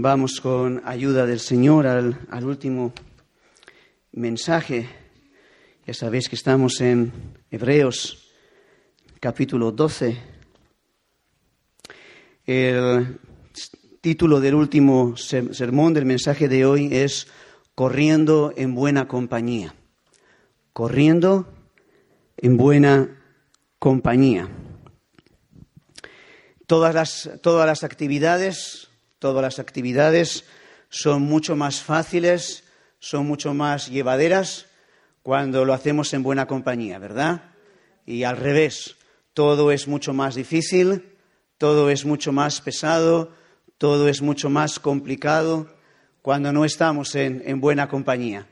Vamos con ayuda del Señor al, al último mensaje. Ya sabéis que estamos en Hebreos capítulo 12. El título del último sermón del mensaje de hoy es Corriendo en buena compañía. Corriendo en buena compañía. Todas las, todas las actividades, todas las actividades son mucho más fáciles, son mucho más llevaderas cuando lo hacemos en buena compañía, ¿verdad? Y al revés, todo es mucho más difícil, todo es mucho más pesado, todo es mucho más complicado cuando no estamos en, buena compañía.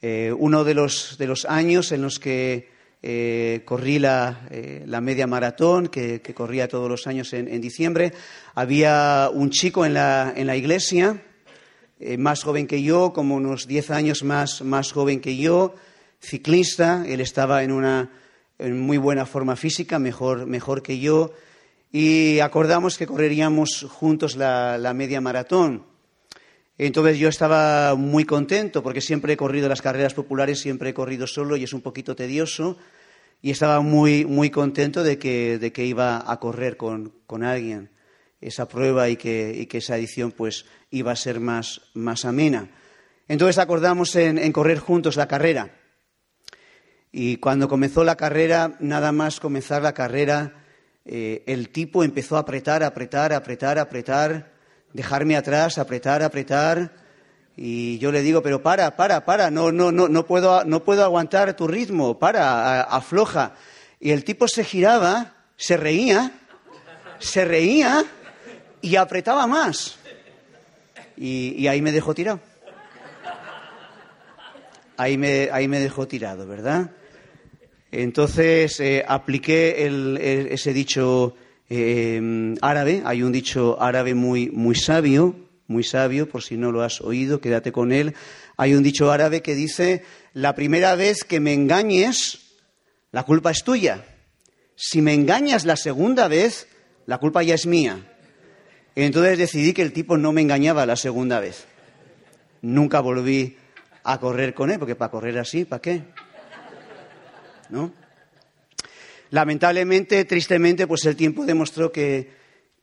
Eh, uno de los, de los, años en los que eh, corrí la, eh, la, media maratón, que, corría todos los años en, diciembre, había un chico en la, en la iglesia, más joven que yo, como unos diez años más, más joven que yo, ciclista, él estaba en una en muy buena forma física, mejor, mejor que yo, y acordamos que correríamos juntos la, media maratón. Entonces yo estaba muy contento porque siempre he corrido las carreras populares, siempre he corrido solo y es un poquito tedioso. Y estaba muy, muy contento de que, de que iba a correr con, con alguien esa prueba y que, y que, esa edición pues iba a ser más, más amena. Entonces acordamos en, correr juntos la carrera. Y cuando comenzó la carrera, nada más comenzar la carrera, eh, el tipo empezó a apretar, apretar, apretar, apretar, dejarme atrás, apretar, apretar. Y yo le digo, pero para, para, para, no, no, no, no, puedo, no puedo aguantar tu ritmo, para, afloja. Y el tipo se giraba, se reía, se reía y apretaba más. Y, ahí me dejó tirado. Ahí me, ahí me dejó tirado, ¿verdad? Entonces eh, apliqué ese dicho eh, árabe. Hay un dicho árabe muy, muy sabio, muy sabio, por si no lo has oído, quédate con él. Hay un dicho árabe que dice, la primera vez que me engañes, la culpa es tuya. Si me engañas la segunda vez, la culpa ya es mía. Entonces decidí que el tipo no me engañaba la segunda vez. Nunca volví a correr con él, porque para correr así, ¿para qué? ¿no? Lamentablemente, tristemente, pues el tiempo demostró que,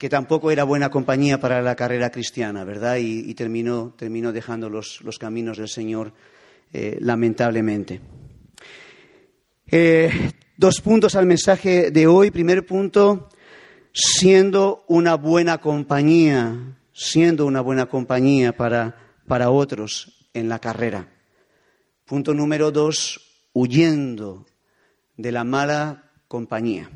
tampoco era buena compañía para la carrera cristiana, ¿verdad? Y, terminó, dejando los, caminos del Señor, eh, lamentablemente. Eh, dos puntos al mensaje de hoy. Primer punto, siendo una buena compañía, siendo una buena compañía para, para otros en la carrera. Punto número dos, huyendo de la mala compañía.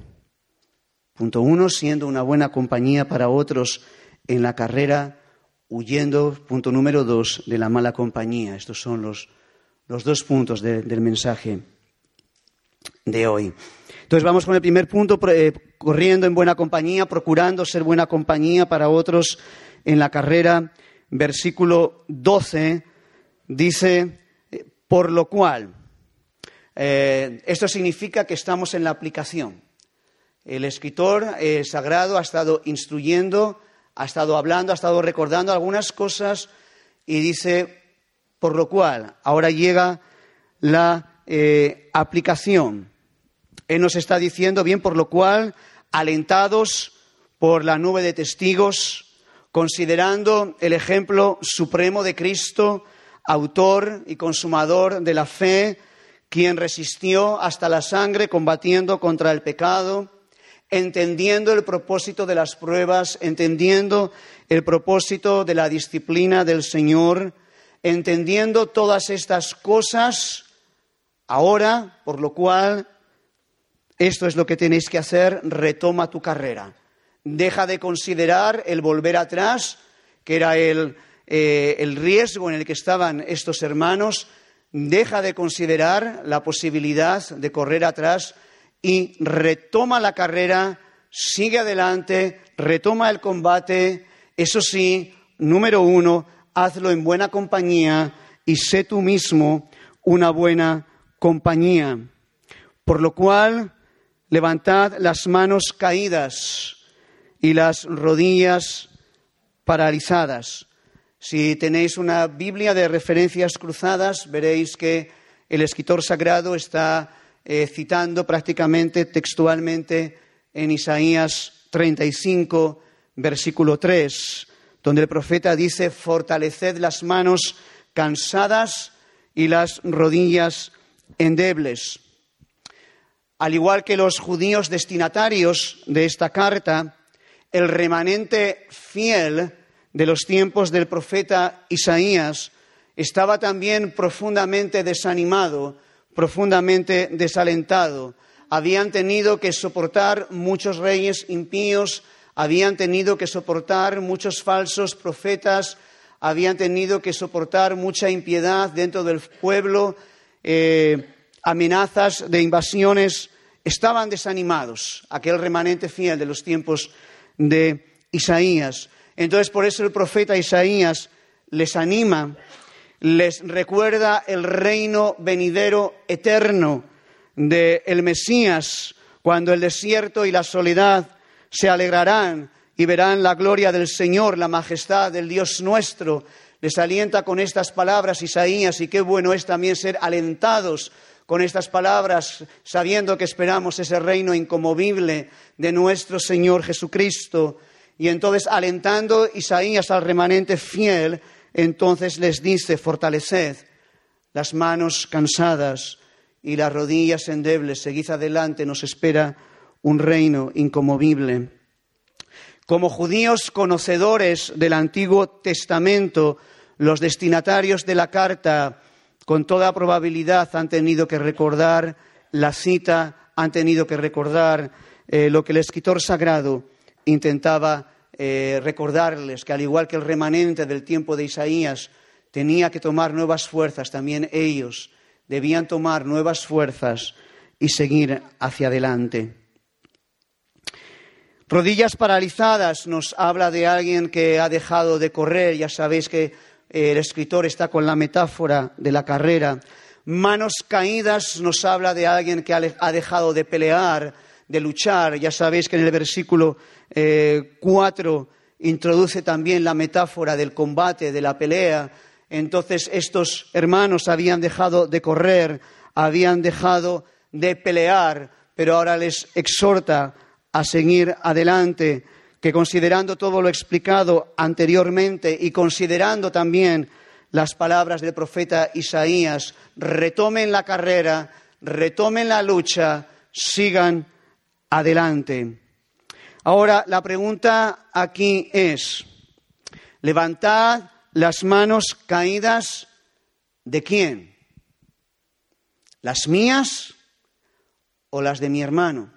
Punto uno, siendo una buena compañía para otros en la carrera, huyendo, punto número dos, de la mala compañía. Estos son los, los dos puntos del mensaje de hoy. Entonces vamos con el primer punto, eh, corriendo en buena compañía, procurando ser buena compañía para otros en la carrera. Versículo 12 dice, eh, por lo cual, eh, esto significa que estamos en la aplicación. El escritor eh, sagrado ha estado instruyendo, ha estado hablando, ha estado recordando algunas cosas y dice, por lo cual, ahora llega la eh, aplicación. Él nos está diciendo, bien, por lo cual, alentados por la nube de testigos, considerando el ejemplo supremo de Cristo, autor y consumador de la fe, quien resistió hasta la sangre combatiendo contra el pecado, entendiendo el propósito de las pruebas, entendiendo el propósito de la disciplina del Señor, entendiendo todas estas cosas, ahora, por lo cual, esto es lo que tenéis que hacer, retoma tu carrera. Deja de considerar el volver atrás, que era el, eh, el riesgo en el que estaban estos hermanos, deja de considerar la posibilidad de correr atrás y retoma la carrera, sigue adelante, retoma el combate. Eso sí, número uno, hazlo en buena compañía y sé tú mismo una buena compañía. Por lo cual, levantad las manos caídas y las rodillas paralizadas. Si tenéis una Biblia de referencias cruzadas, veréis que el escritor sagrado está eh, citando prácticamente textualmente en Isaías 35, versículo 3, donde el profeta dice, fortaleced las manos cansadas y las rodillas endebles. Al igual que los judíos destinatarios de esta carta, el remanente fiel de los tiempos del profeta Isaías estaba también profundamente desanimado, profundamente desalentado. Habían tenido que soportar muchos reyes impíos, habían tenido que soportar muchos falsos profetas, habían tenido que soportar mucha impiedad dentro del pueblo, eh, amenazas de invasiones. Estaban desanimados, aquel remanente fiel de los tiempos de Isaías. Entonces, por eso el profeta Isaías les anima, les recuerda el reino venidero eterno del Mesías, cuando el desierto y la soledad se alegrarán y verán la gloria del Señor, la majestad del Dios nuestro. Les alienta con estas palabras Isaías y qué bueno es también ser alentados con estas palabras, sabiendo que esperamos ese reino incomovible de nuestro Señor Jesucristo. Y entonces, alentando Isaías al remanente fiel, entonces les dice, fortaleced las manos cansadas y las rodillas endebles, seguid adelante, nos espera un reino incomovible. Como judíos conocedores del Antiguo Testamento, los destinatarios de la carta, con toda probabilidad, han tenido que recordar la cita, han tenido que recordar eh, lo que el escritor sagrado intentaba eh, recordarles, que al igual que el remanente del tiempo de Isaías tenía que tomar nuevas fuerzas, también ellos debían tomar nuevas fuerzas y seguir hacia adelante. Rodillas paralizadas nos habla de alguien que ha dejado de correr, ya sabéis que eh, el escritor está con la metáfora de la carrera. Manos caídas nos habla de alguien que ha dejado de pelear, de luchar. Ya sabéis que en el versículo eh, cuatro introduce también la metáfora del combate, de la pelea. Entonces estos hermanos habían dejado de correr, habían dejado de pelear, pero ahora les exhorta a seguir adelante, que considerando todo lo explicado anteriormente y considerando también las palabras del profeta Isaías, retomen la carrera, retomen la lucha, sigan adelante. Ahora, la pregunta aquí es, levantad las manos caídas de quién? ¿Las mías o las de mi hermano?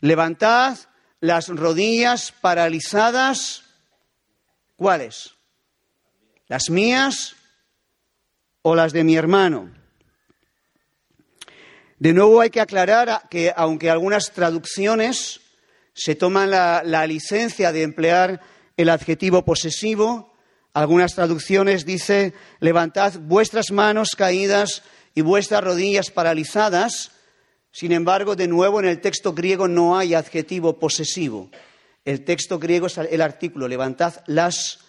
Levantad las rodillas paralizadas, ¿cuáles? ¿Las mías o las de mi hermano? De nuevo hay que aclarar que aunque algunas traducciones se toman la, licencia de emplear el adjetivo posesivo, algunas traducciones dice levantad vuestras manos caídas y vuestras rodillas paralizadas. Sin embargo, de nuevo en el texto griego no hay adjetivo posesivo. El texto griego es el artículo levantad las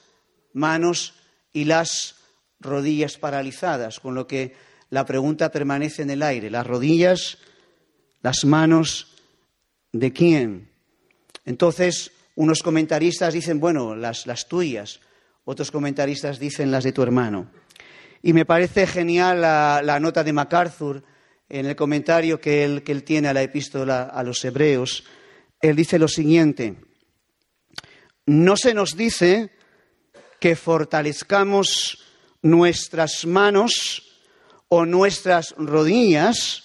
manos y las rodillas paralizadas, con lo que la pregunta permanece en el aire. Las rodillas, las manos, ¿de quién? Entonces, unos comentaristas dicen, bueno, las, tuyas, otros comentaristas dicen las de tu hermano. Y me parece genial la, nota de MacArthur en el comentario que él, que él tiene a la epístola a los hebreos. Él dice lo siguiente, no se nos dice que fortalezcamos nuestras manos o nuestras rodillas,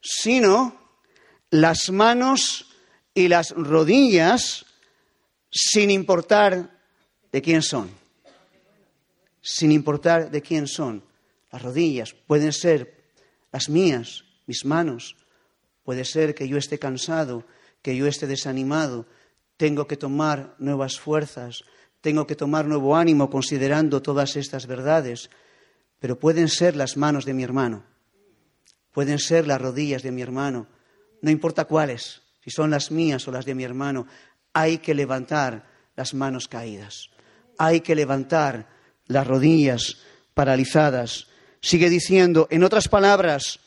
sino las manos y las rodillas sin importar de quién son. Sin importar de quién son. Las rodillas pueden ser las mías, mis manos. Puede ser que yo esté cansado, que yo esté desanimado. Tengo que tomar nuevas fuerzas, tengo que tomar nuevo ánimo considerando todas estas verdades pero pueden ser las manos de mi hermano, pueden ser las rodillas de mi hermano, no importa cuáles, si son las mías o las de mi hermano, hay que levantar las manos caídas. Hay que levantar las rodillas paralizadas. Sigue diciendo, en otras palabras,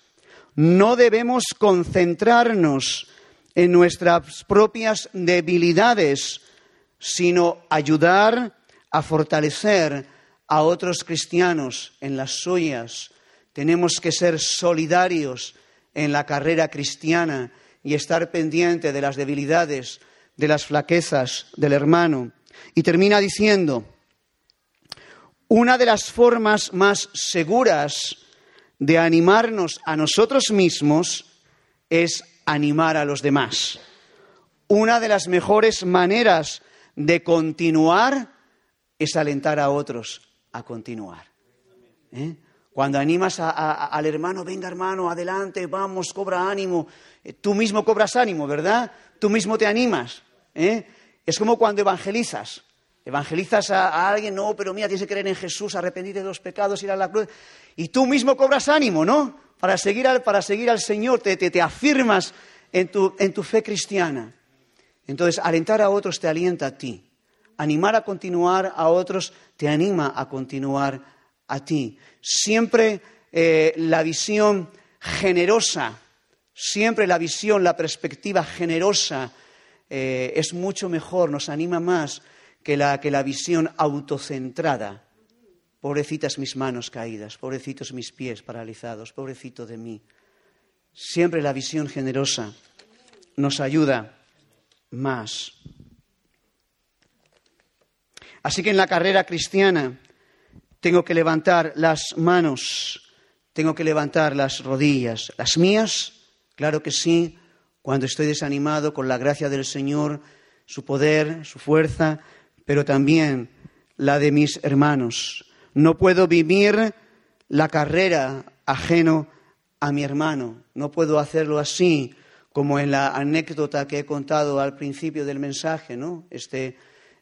no debemos concentrarnos en nuestras propias debilidades, sino ayudar a fortalecer a otros cristianos en las suyas. Tenemos que ser solidarios en la carrera cristiana y estar pendiente de las debilidades, de las flaquezas del hermano. Y termina diciendo, una de las formas más seguras de animarnos a nosotros mismos es animar a los demás. Una de las mejores maneras de continuar es alentar a otros a continuar. ¿Eh? Cuando animas al hermano, venga hermano, adelante, vamos, cobra ánimo. Eh, tú mismo cobras ánimo, ¿verdad? Tú mismo te animas. ¿eh? Es como cuando evangelizas. Evangelizas a, alguien, no, pero mira, tienes que creer en Jesús, arrepentirte de los pecados, ir a la cruz. Y tú mismo cobras ánimo, ¿no? Para seguir al, para seguir al Señor, te, te, afirmas en tu, en tu fe cristiana. Entonces, alentar a otros te alienta a ti. Animar a continuar a otros te anima a continuar a ti. Siempre eh, la visión generosa, siempre la visión, la perspectiva generosa eh, es mucho mejor, nos anima más que la, que la visión autocentrada. Pobrecitas mis manos caídas, pobrecitos mis pies paralizados, pobrecito de mí. Siempre la visión generosa nos ayuda más. Así que en la carrera cristiana tengo que levantar las manos, tengo que levantar las rodillas. Las mías, claro que sí, cuando estoy desanimado con la gracia del Señor, su poder, su fuerza, pero también la de mis hermanos. No puedo vivir la carrera ajeno a mi hermano. No puedo hacerlo así, como en la anécdota que he contado al principio del mensaje, ¿no? Este,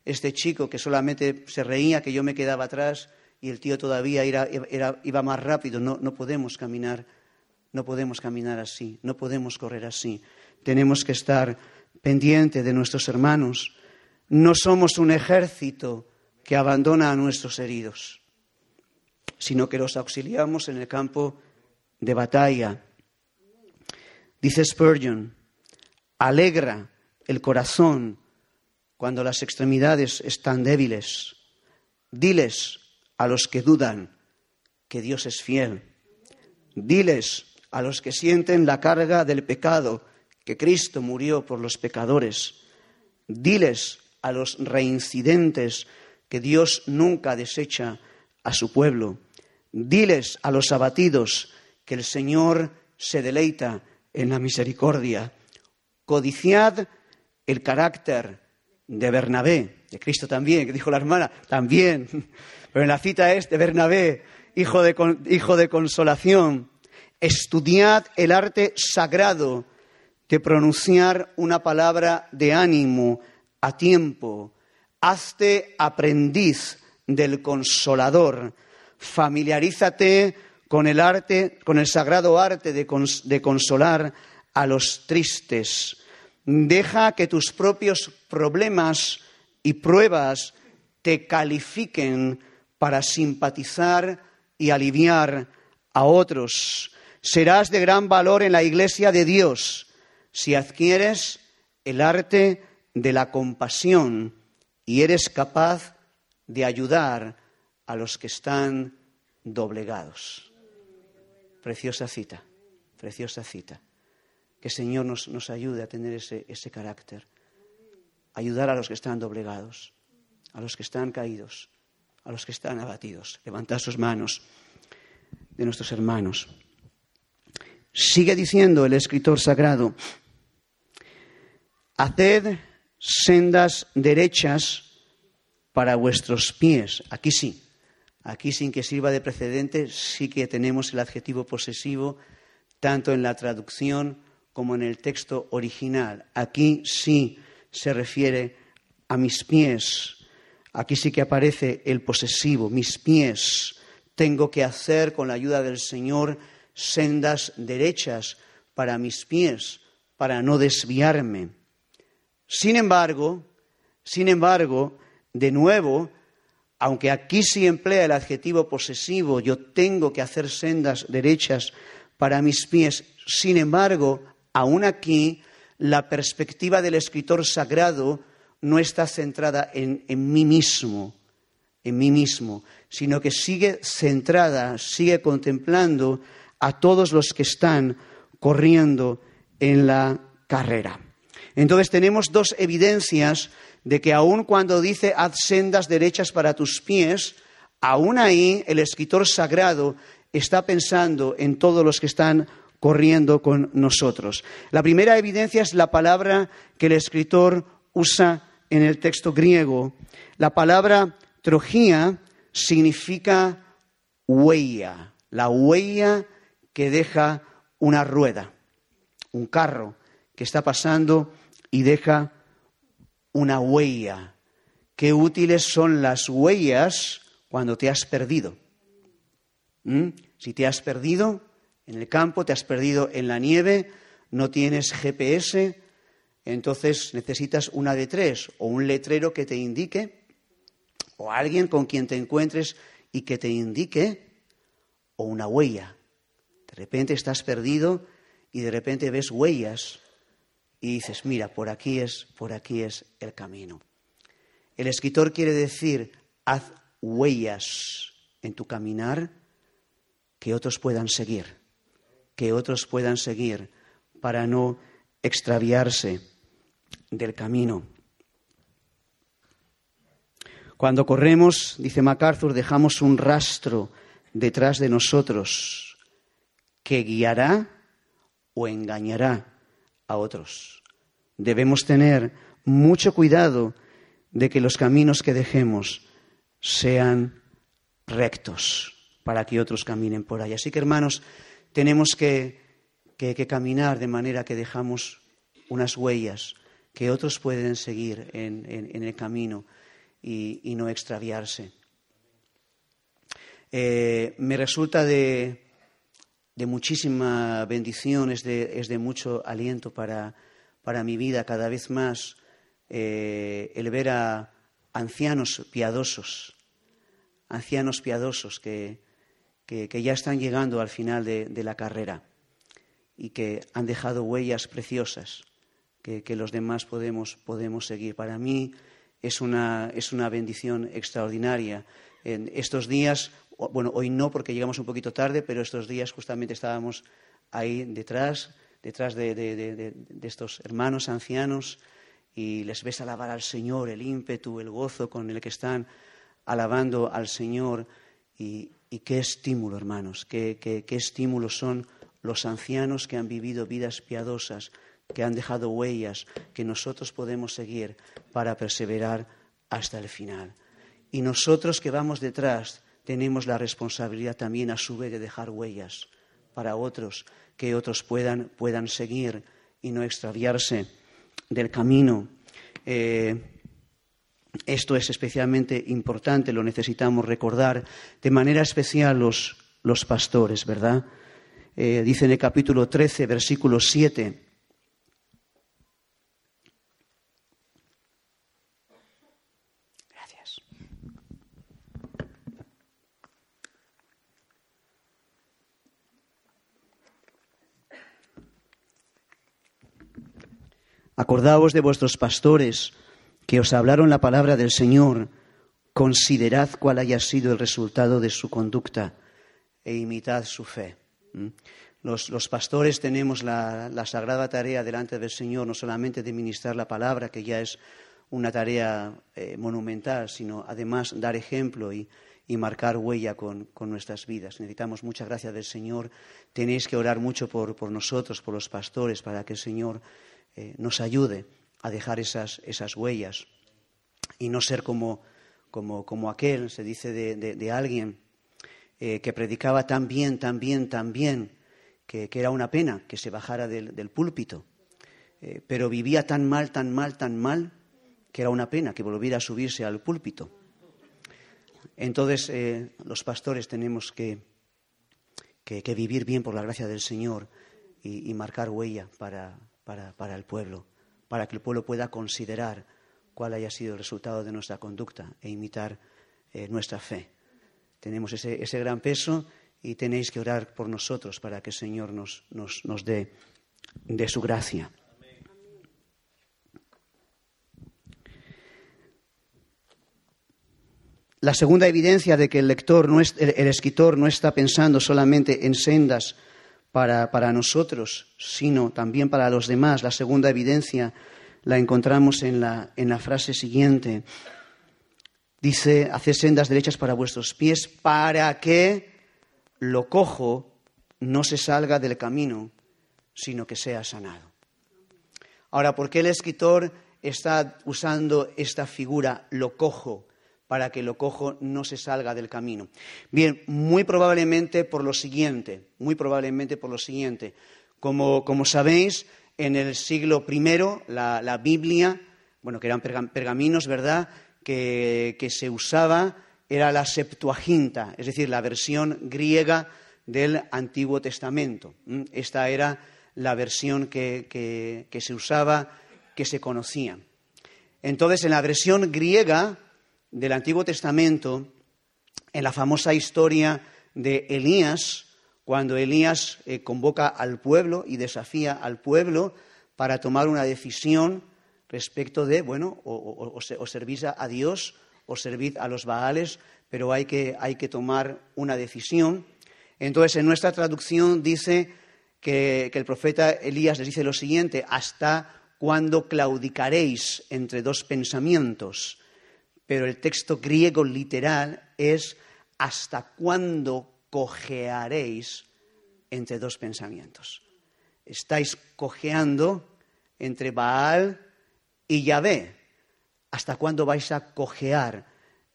este chico que solamente se reía que yo me quedaba atrás y el tío todavía iba más rápido. No, no podemos caminar, no podemos caminar así, no podemos correr así. Tenemos que estar pendiente de nuestros hermanos. No somos un ejército que abandona a nuestros heridos, sino que los auxiliamos en el campo de batalla. Dice Spurgeon, alegra el corazón cuando las extremidades están débiles. Diles a los que dudan que Dios es fiel. Diles a los que sienten la carga del pecado que Cristo murió por los pecadores. Diles a los reincidentes que Dios nunca desecha a su pueblo. Diles a los abatidos que el Señor se deleita en la misericordia. Codiciad el carácter de Bernabé, de Cristo también, que dijo la hermana, también, pero en la cita es de Bernabé, hijo de, hijo de consolación. Estudiad el arte sagrado de pronunciar una palabra de ánimo a tiempo. Hazte aprendiz del consolador. Familiarízate con el arte, con el sagrado arte de, de consolar a los tristes. Deja que tus propios problemas y pruebas te califiquen para simpatizar y aliviar a otros. Serás de gran valor en la iglesia de Dios si adquieres el arte de la compasión y eres capaz de ayudar a los que están doblegados. Preciosa cita, preciosa cita. Que Señor nos, ayude a tener ese carácter. Ayudar a los que están doblegados, a los que están caídos, a los que están abatidos. Levantar sus manos de nuestros hermanos. Sigue diciendo el escritor sagrado, haced sendas derechas para vuestros pies. Aquí sí, aquí sin que sirva de precedente, sí que tenemos el adjetivo posesivo tanto en la traducción como en el texto original. Aquí sí se refiere a mis pies. Aquí sí que aparece el posesivo, mis pies. Tengo que hacer con la ayuda del Señor sendas derechas para mis pies, para no desviarme. Sin embargo, Sin embargo, de nuevo, aunque aquí sí emplea el adjetivo posesivo, yo tengo que hacer sendas derechas para mis pies, sin embargo, aún aquí la perspectiva del escritor sagrado no está centrada en, mí mismo, en mí mismo, sino que sigue centrada, sigue contemplando a todos los que están corriendo en la carrera. Entonces tenemos dos evidencias de que aun cuando dice haz sendas derechas para tus pies, aún ahí el escritor sagrado está pensando en todos los que están corriendo con nosotros. La primera evidencia es la palabra que el escritor usa en el texto griego. La palabra trojía significa huella, la huella que deja una rueda, un carro que está pasando y deja una huella. Qué útiles son las huellas cuando te has perdido. ¿Mm? Si te has perdido en el campo, te has perdido en la nieve, no tienes GPS, entonces necesitas una de tres o un letrero que te indique o alguien con quien te encuentres y que te indique o una huella. De repente estás perdido y de repente ves huellas y dices, mira, por aquí es, por aquí es el camino. El escritor quiere decir, haz huellas en tu caminar que otros puedan seguir, que otros puedan seguir para no extraviarse del camino. Cuando corremos, dice MacArthur, dejamos un rastro detrás de nosotros que guiará o engañará a otros. Debemos tener mucho cuidado de que los caminos que dejemos sean rectos para que otros caminen por ahí. Así que, hermanos, tenemos que, caminar de manera que dejamos unas huellas que otros pueden seguir en, el camino y, no extraviarse. Eh, me resulta de, de muchísima bendición, es de, mucho aliento para, mi vida cada vez más eh, el ver a ancianos piadosos, ancianos piadosos que, ya están llegando al final de, la carrera y que han dejado huellas preciosas que, los demás podemos, podemos, seguir. Para mí es una, es una bendición extraordinaria. En estos días bueno, hoy no porque llegamos un poquito tarde, pero estos días justamente estábamos ahí detrás, detrás de, estos hermanos ancianos y les ves alabar al Señor, el ímpetu, el gozo con el que están alabando al Señor. Y, qué estímulo, hermanos, qué, qué estímulo son los ancianos que han vivido vidas piadosas, que han dejado huellas que nosotros podemos seguir para perseverar hasta el final. Y nosotros que vamos detrás, tenemos la responsabilidad también a su vez de dejar huellas para otros, que otros puedan, puedan seguir y no extraviarse del camino. Eh, esto es especialmente importante, lo necesitamos recordar de manera especial los, los pastores, ¿verdad? Eh, dice en el capítulo 13, versículo 7, Acordaos de vuestros pastores que os hablaron la palabra del Señor, considerad cuál haya sido el resultado de su conducta e imitad su fe. Los, pastores tenemos la, sagrada tarea delante del Señor, no solamente de ministrar la palabra, que ya es una tarea eh, monumental, sino además dar ejemplo y, marcar huella con, nuestras vidas. Necesitamos mucha gracia del Señor. Tenéis que orar mucho por, por nosotros, por los pastores, para que el Señor eh, nos ayude a dejar esas, esas huellas y no ser como, como, como aquel, se dice de, alguien eh, que predicaba tan bien, tan bien, tan bien, que, era una pena que se bajara del, púlpito, eh, pero vivía tan mal, tan mal, tan mal, que era una pena que volviera a subirse al púlpito. Entonces, los pastores tenemos que, que, vivir bien por la gracia del Señor y marcar huella para, para, el pueblo, para que el pueblo pueda considerar cuál haya sido el resultado de nuestra conducta e imitar eh, nuestra fe. Tenemos ese, ese, gran peso y tenéis que orar por nosotros para que el Señor nos, nos, nos dé de su gracia. La segunda evidencia de que el lector, no es, el, escritor no está pensando solamente en sendas para, para, nosotros, sino también para los demás. La segunda evidencia la encontramos en la, en la frase siguiente. Dice, haced sendas derechas para vuestros pies para que lo cojo no se salga del camino, sino que sea sanado. Ahora, ¿por qué el escritor está usando esta figura, lo cojo? Para que lo cojo no se salga del camino. Bien, muy probablemente por lo siguiente, muy probablemente por lo siguiente. Como, sabéis, en el siglo I, la, Biblia, bueno, que eran pergaminos, ¿verdad?, que, se usaba, era la Septuaginta, es decir, la versión griega del Antiguo Testamento. Esta era la versión que, que se usaba, que se conocía. Entonces, en la versión griega, del Antiguo Testamento en la famosa historia de Elías, cuando Elías eh, convoca al pueblo y desafía al pueblo para tomar una decisión respecto de, bueno, o, o, servís a Dios o servid a los Baales, pero hay que, hay que tomar una decisión. Entonces, en nuestra traducción dice que, que el profeta Elías les dice lo siguiente, hasta cuando claudicaréis entre dos pensamientos pero el texto griego literal es ¿hasta cuándo cojearéis entre dos pensamientos? Estáis cojeando entre Baal y Yahvé. ¿Hasta cuándo vais a cojear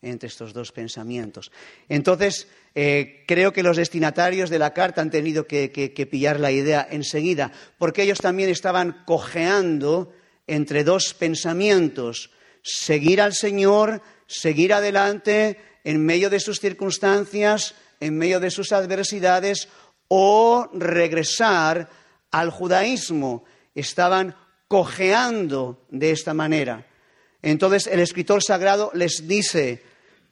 entre estos dos pensamientos? Entonces, eh, creo que los destinatarios de la carta han tenido que, que pillar la idea enseguida, porque ellos también estaban cojeando entre dos pensamientos seguir al Señor, seguir adelante en medio de sus circunstancias, en medio de sus adversidades, o regresar al judaísmo. Estaban cojeando de esta manera. Entonces el escritor sagrado les dice,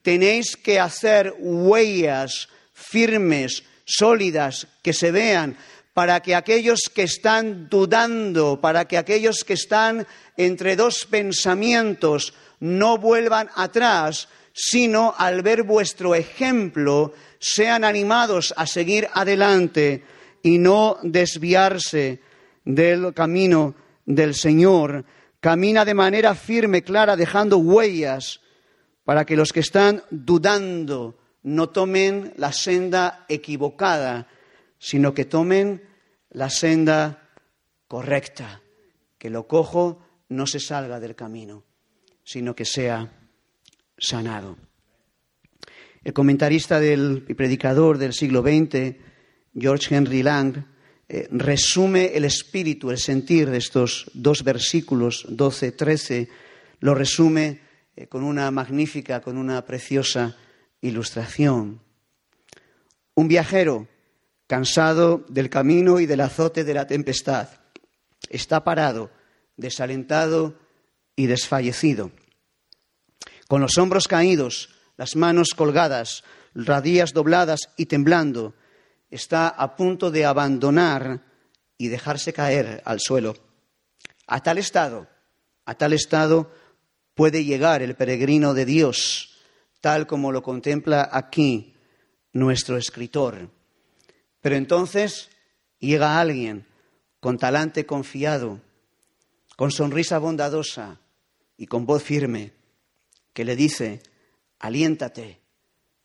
tenéis que hacer huellas firmes, sólidas, que se vean, para que aquellos que están dudando, para que aquellos que están entre dos pensamientos no vuelvan atrás, sino al ver vuestro ejemplo sean animados a seguir adelante y no desviarse del camino del Señor. Camina de manera firme, clara, dejando huellas para que los que están dudando no tomen la senda equivocada, sino que tomen la senda correcta, que lo cojo no se salga del camino, sino que sea sanado. El comentarista del, y predicador del siglo XX, George Henry Lang, eh, resume el espíritu, el sentir de estos dos versículos, 12, 13, lo resume eh, con una magnífica, con una preciosa ilustración. Un viajero cansado del camino y del azote de la tempestad. Está parado, desalentado y desfallecido. Con los hombros caídos, las manos colgadas, radillas dobladas y temblando, está a punto de abandonar y dejarse caer al suelo. A tal estado, a tal estado puede llegar el peregrino de Dios, tal como lo contempla aquí nuestro escritor. Pero entonces llega alguien con talante confiado, con sonrisa bondadosa y con voz firme, que le dice, aliéntate,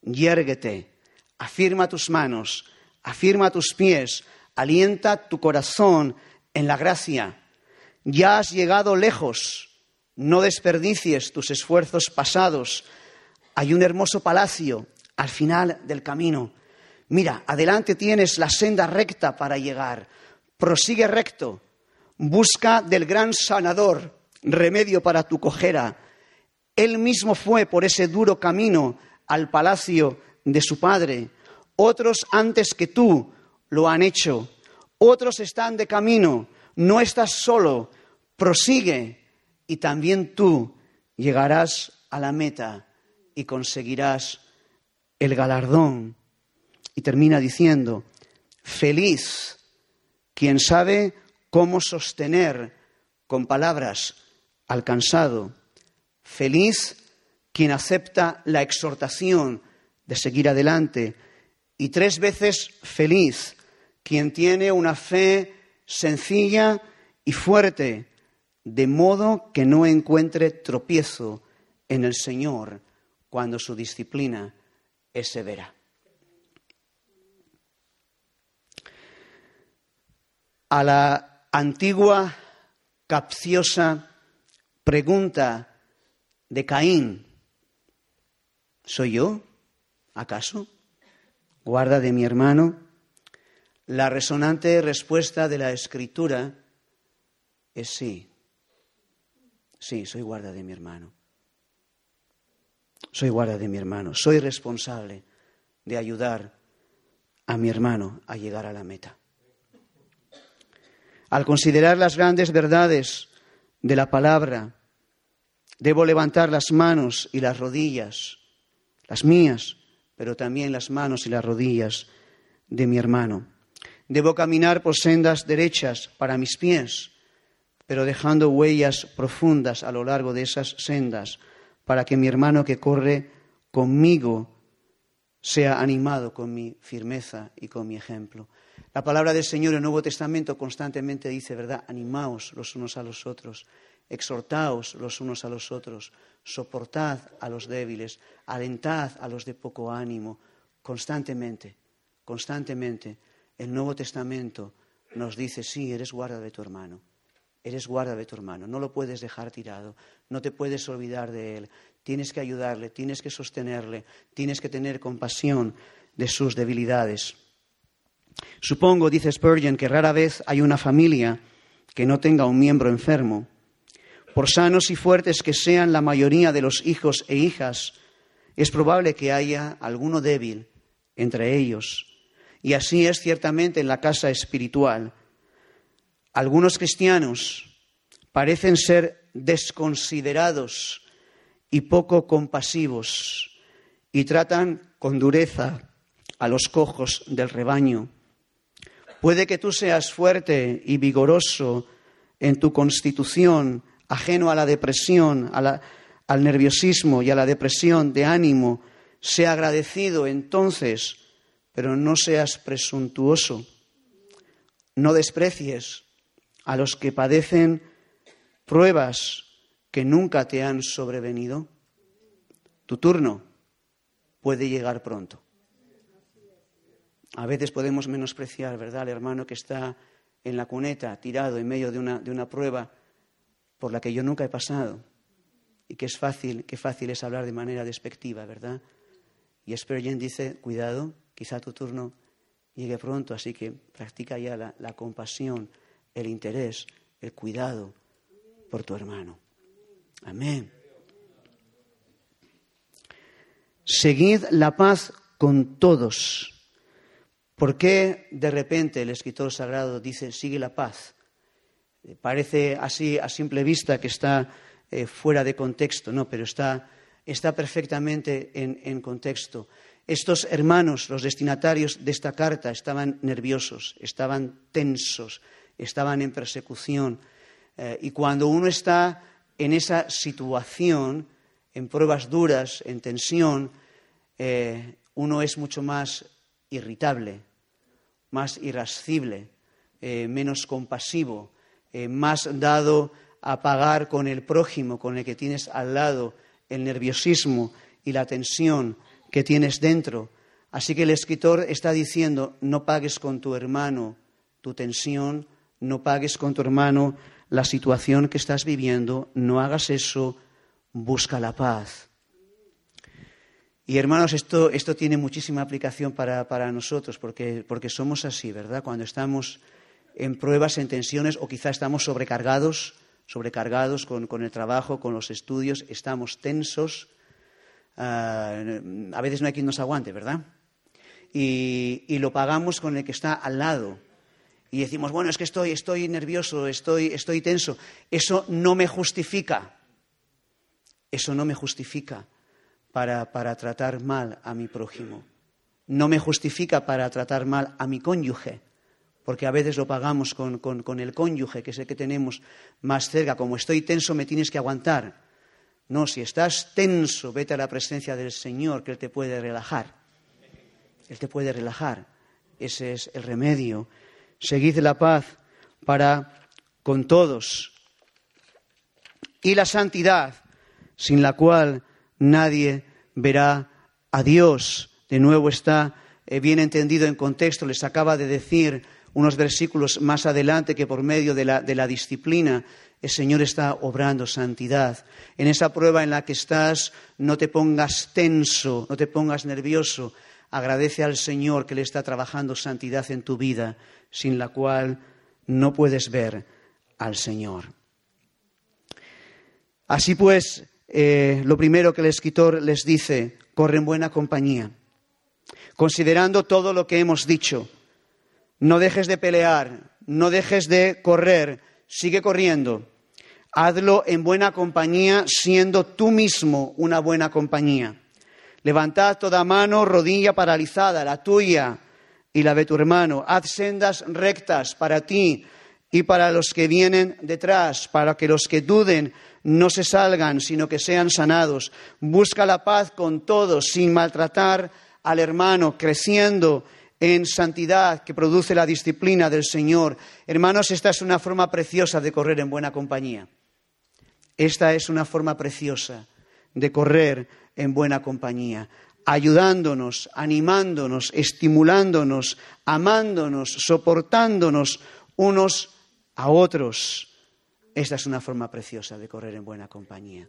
yérguete, afirma tus manos, afirma tus pies, alienta tu corazón en la gracia. Ya has llegado lejos, no desperdicies tus esfuerzos pasados. Hay un hermoso palacio al final del camino Mira, adelante tienes la senda recta para llegar. Prosigue recto. Busca del gran sanador remedio para tu cojera. Él mismo fue por ese duro camino al palacio de su padre. Otros antes que tú lo han hecho. Otros están de camino. No estás solo. Prosigue y también tú llegarás a la meta y conseguirás el galardón. Y termina diciendo, feliz quien sabe cómo sostener con palabras al cansado. Feliz quien acepta la exhortación de seguir adelante. Y tres veces feliz quien tiene una fe sencilla y fuerte, de modo que no encuentre tropiezo en el Señor cuando su disciplina es severa. A la antigua capciosa pregunta de Caín, ¿soy yo? ¿Acaso? Guarda de mi hermano. La resonante respuesta de la escritura es sí. Sí, soy guarda de mi hermano. Soy guarda de mi hermano. Soy responsable de ayudar a mi hermano a llegar a la meta. Al considerar las grandes verdades de la palabra, debo levantar las manos y las rodillas, las mías, pero también las manos y las rodillas de mi hermano. Debo caminar por sendas derechas para mis pies, pero dejando huellas profundas a lo largo de esas sendas, para que mi hermano que corre conmigo sea animado con mi firmeza y con mi ejemplo. La palabra del Señor en el Nuevo Testamento constantemente dice, ¿verdad? Animaos los unos a los otros, exhortaos los unos a los otros, soportad a los débiles, alentad a los de poco ánimo, constantemente, constantemente. El Nuevo Testamento nos dice, sí, eres guarda de tu hermano, eres guarda de tu hermano, no lo puedes dejar tirado, no te puedes olvidar de él, tienes que ayudarle, tienes que sostenerle, tienes que tener compasión de sus debilidades. Supongo, dice Spurgeon, que rara vez hay una familia que no tenga un miembro enfermo. Por sanos y fuertes que sean la mayoría de los hijos e hijas, es probable que haya alguno débil entre ellos. Y así es ciertamente en la casa espiritual. Algunos cristianos parecen ser desconsiderados y poco compasivos y tratan con dureza a los cojos del rebaño. Puede que tú seas fuerte y vigoroso en tu constitución, ajeno a la depresión, al nerviosismo y a la depresión de ánimo. Sea agradecido entonces, pero no seas presuntuoso. No desprecies a los que padecen pruebas que nunca te han sobrevenido. Tu turno puede llegar pronto. A veces podemos menospreciar, ¿verdad?, al hermano que está en la cuneta, tirado en medio de una, de una prueba por la que yo nunca he pasado y que es fácil, que fácil es hablar de manera despectiva, ¿verdad? Y Spurgeon dice, cuidado, quizá tu turno llegue pronto, así que practica ya la, la compasión, el interés, el cuidado por tu hermano. Amén. Seguid la paz con todos ¿Por qué de repente el escritor sagrado dice sigue la paz? Eh, parece así a simple vista que está eh, fuera de contexto, no, pero está, está perfectamente en, contexto. Estos hermanos, los destinatarios de esta carta, estaban nerviosos, estaban tensos, estaban en persecución. Eh, y cuando uno está en esa situación, en pruebas duras, en tensión, uno es mucho más irritable, más irascible, eh, menos compasivo, eh, más dado a pagar con el prójimo, con el que tienes al lado, el nerviosismo y la tensión que tienes dentro. Así que el escritor está diciendo, no pagues con tu hermano tu tensión, no pagues con tu hermano la situación que estás viviendo, no hagas eso, busca la paz. Y hermanos, esto, esto tiene muchísima aplicación para, para nosotros, porque, porque, somos así, ¿verdad? Cuando estamos en pruebas, en tensiones, o quizá estamos sobrecargados, sobrecargados con, con el trabajo, con los estudios, estamos tensos. Ah, a veces no hay quien nos aguante, ¿verdad? Y, y, lo pagamos con el que está al lado. Y decimos, bueno, es que estoy, estoy nervioso, estoy, estoy tenso. Eso no me justifica eso no me justifica para, para tratar mal a mi prójimo. No me justifica para tratar mal a mi cónyuge, porque a veces lo pagamos con, con, el cónyuge, que es el que tenemos más cerca. Como estoy tenso, me tienes que aguantar. No, si estás tenso, vete a la presencia del Señor, que Él te puede relajar. Él te puede relajar. Ese es el remedio. Seguid la paz para con todos. Y la santidad, sin la cual nadie verá a Dios. De nuevo está eh, bien entendido en contexto. Les acaba de decir unos versículos más adelante que por medio de la, de la disciplina el Señor está obrando santidad. En esa prueba en la que estás, no te pongas tenso, no te pongas nervioso. Agradece al Señor que le está trabajando santidad en tu vida, sin la cual no puedes ver al Señor. Así pues, eh, lo primero que el escritor les dice, corre en buena compañía. Considerando todo lo que hemos dicho, no dejes de pelear, no dejes de correr, sigue corriendo. Hazlo en buena compañía, siendo tú mismo una buena compañía. Levantad toda mano, rodilla paralizada, la tuya y la de tu hermano. Haz sendas rectas para ti y para los que vienen detrás, para que los que duden no se salgan, sino que sean sanados. Busca la paz con todos, sin maltratar al hermano, creciendo en santidad que produce la disciplina del Señor. Hermanos, esta es una forma preciosa de correr en buena compañía. Esta es una forma preciosa de correr en buena compañía, ayudándonos, animándonos, estimulándonos, amándonos, soportándonos unos a otros esta es una forma preciosa de correr en buena compañía.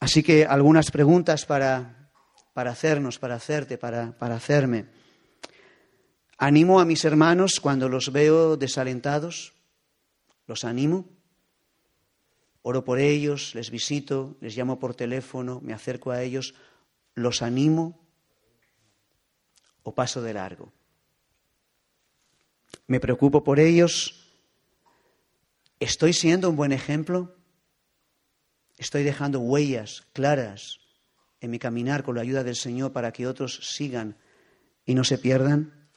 Así que algunas preguntas para, hacernos, para hacerte, para, para hacerme. ¿Animo a mis hermanos cuando los veo desalentados? ¿Los animo? Oro por ellos, les visito, les llamo por teléfono, me acerco a ellos, los animo o paso de largo. Me preocupo por ellos ¿Estoy siendo un buen ejemplo? ¿Estoy dejando huellas claras en mi caminar con la ayuda del Señor para que otros sigan y no se pierdan?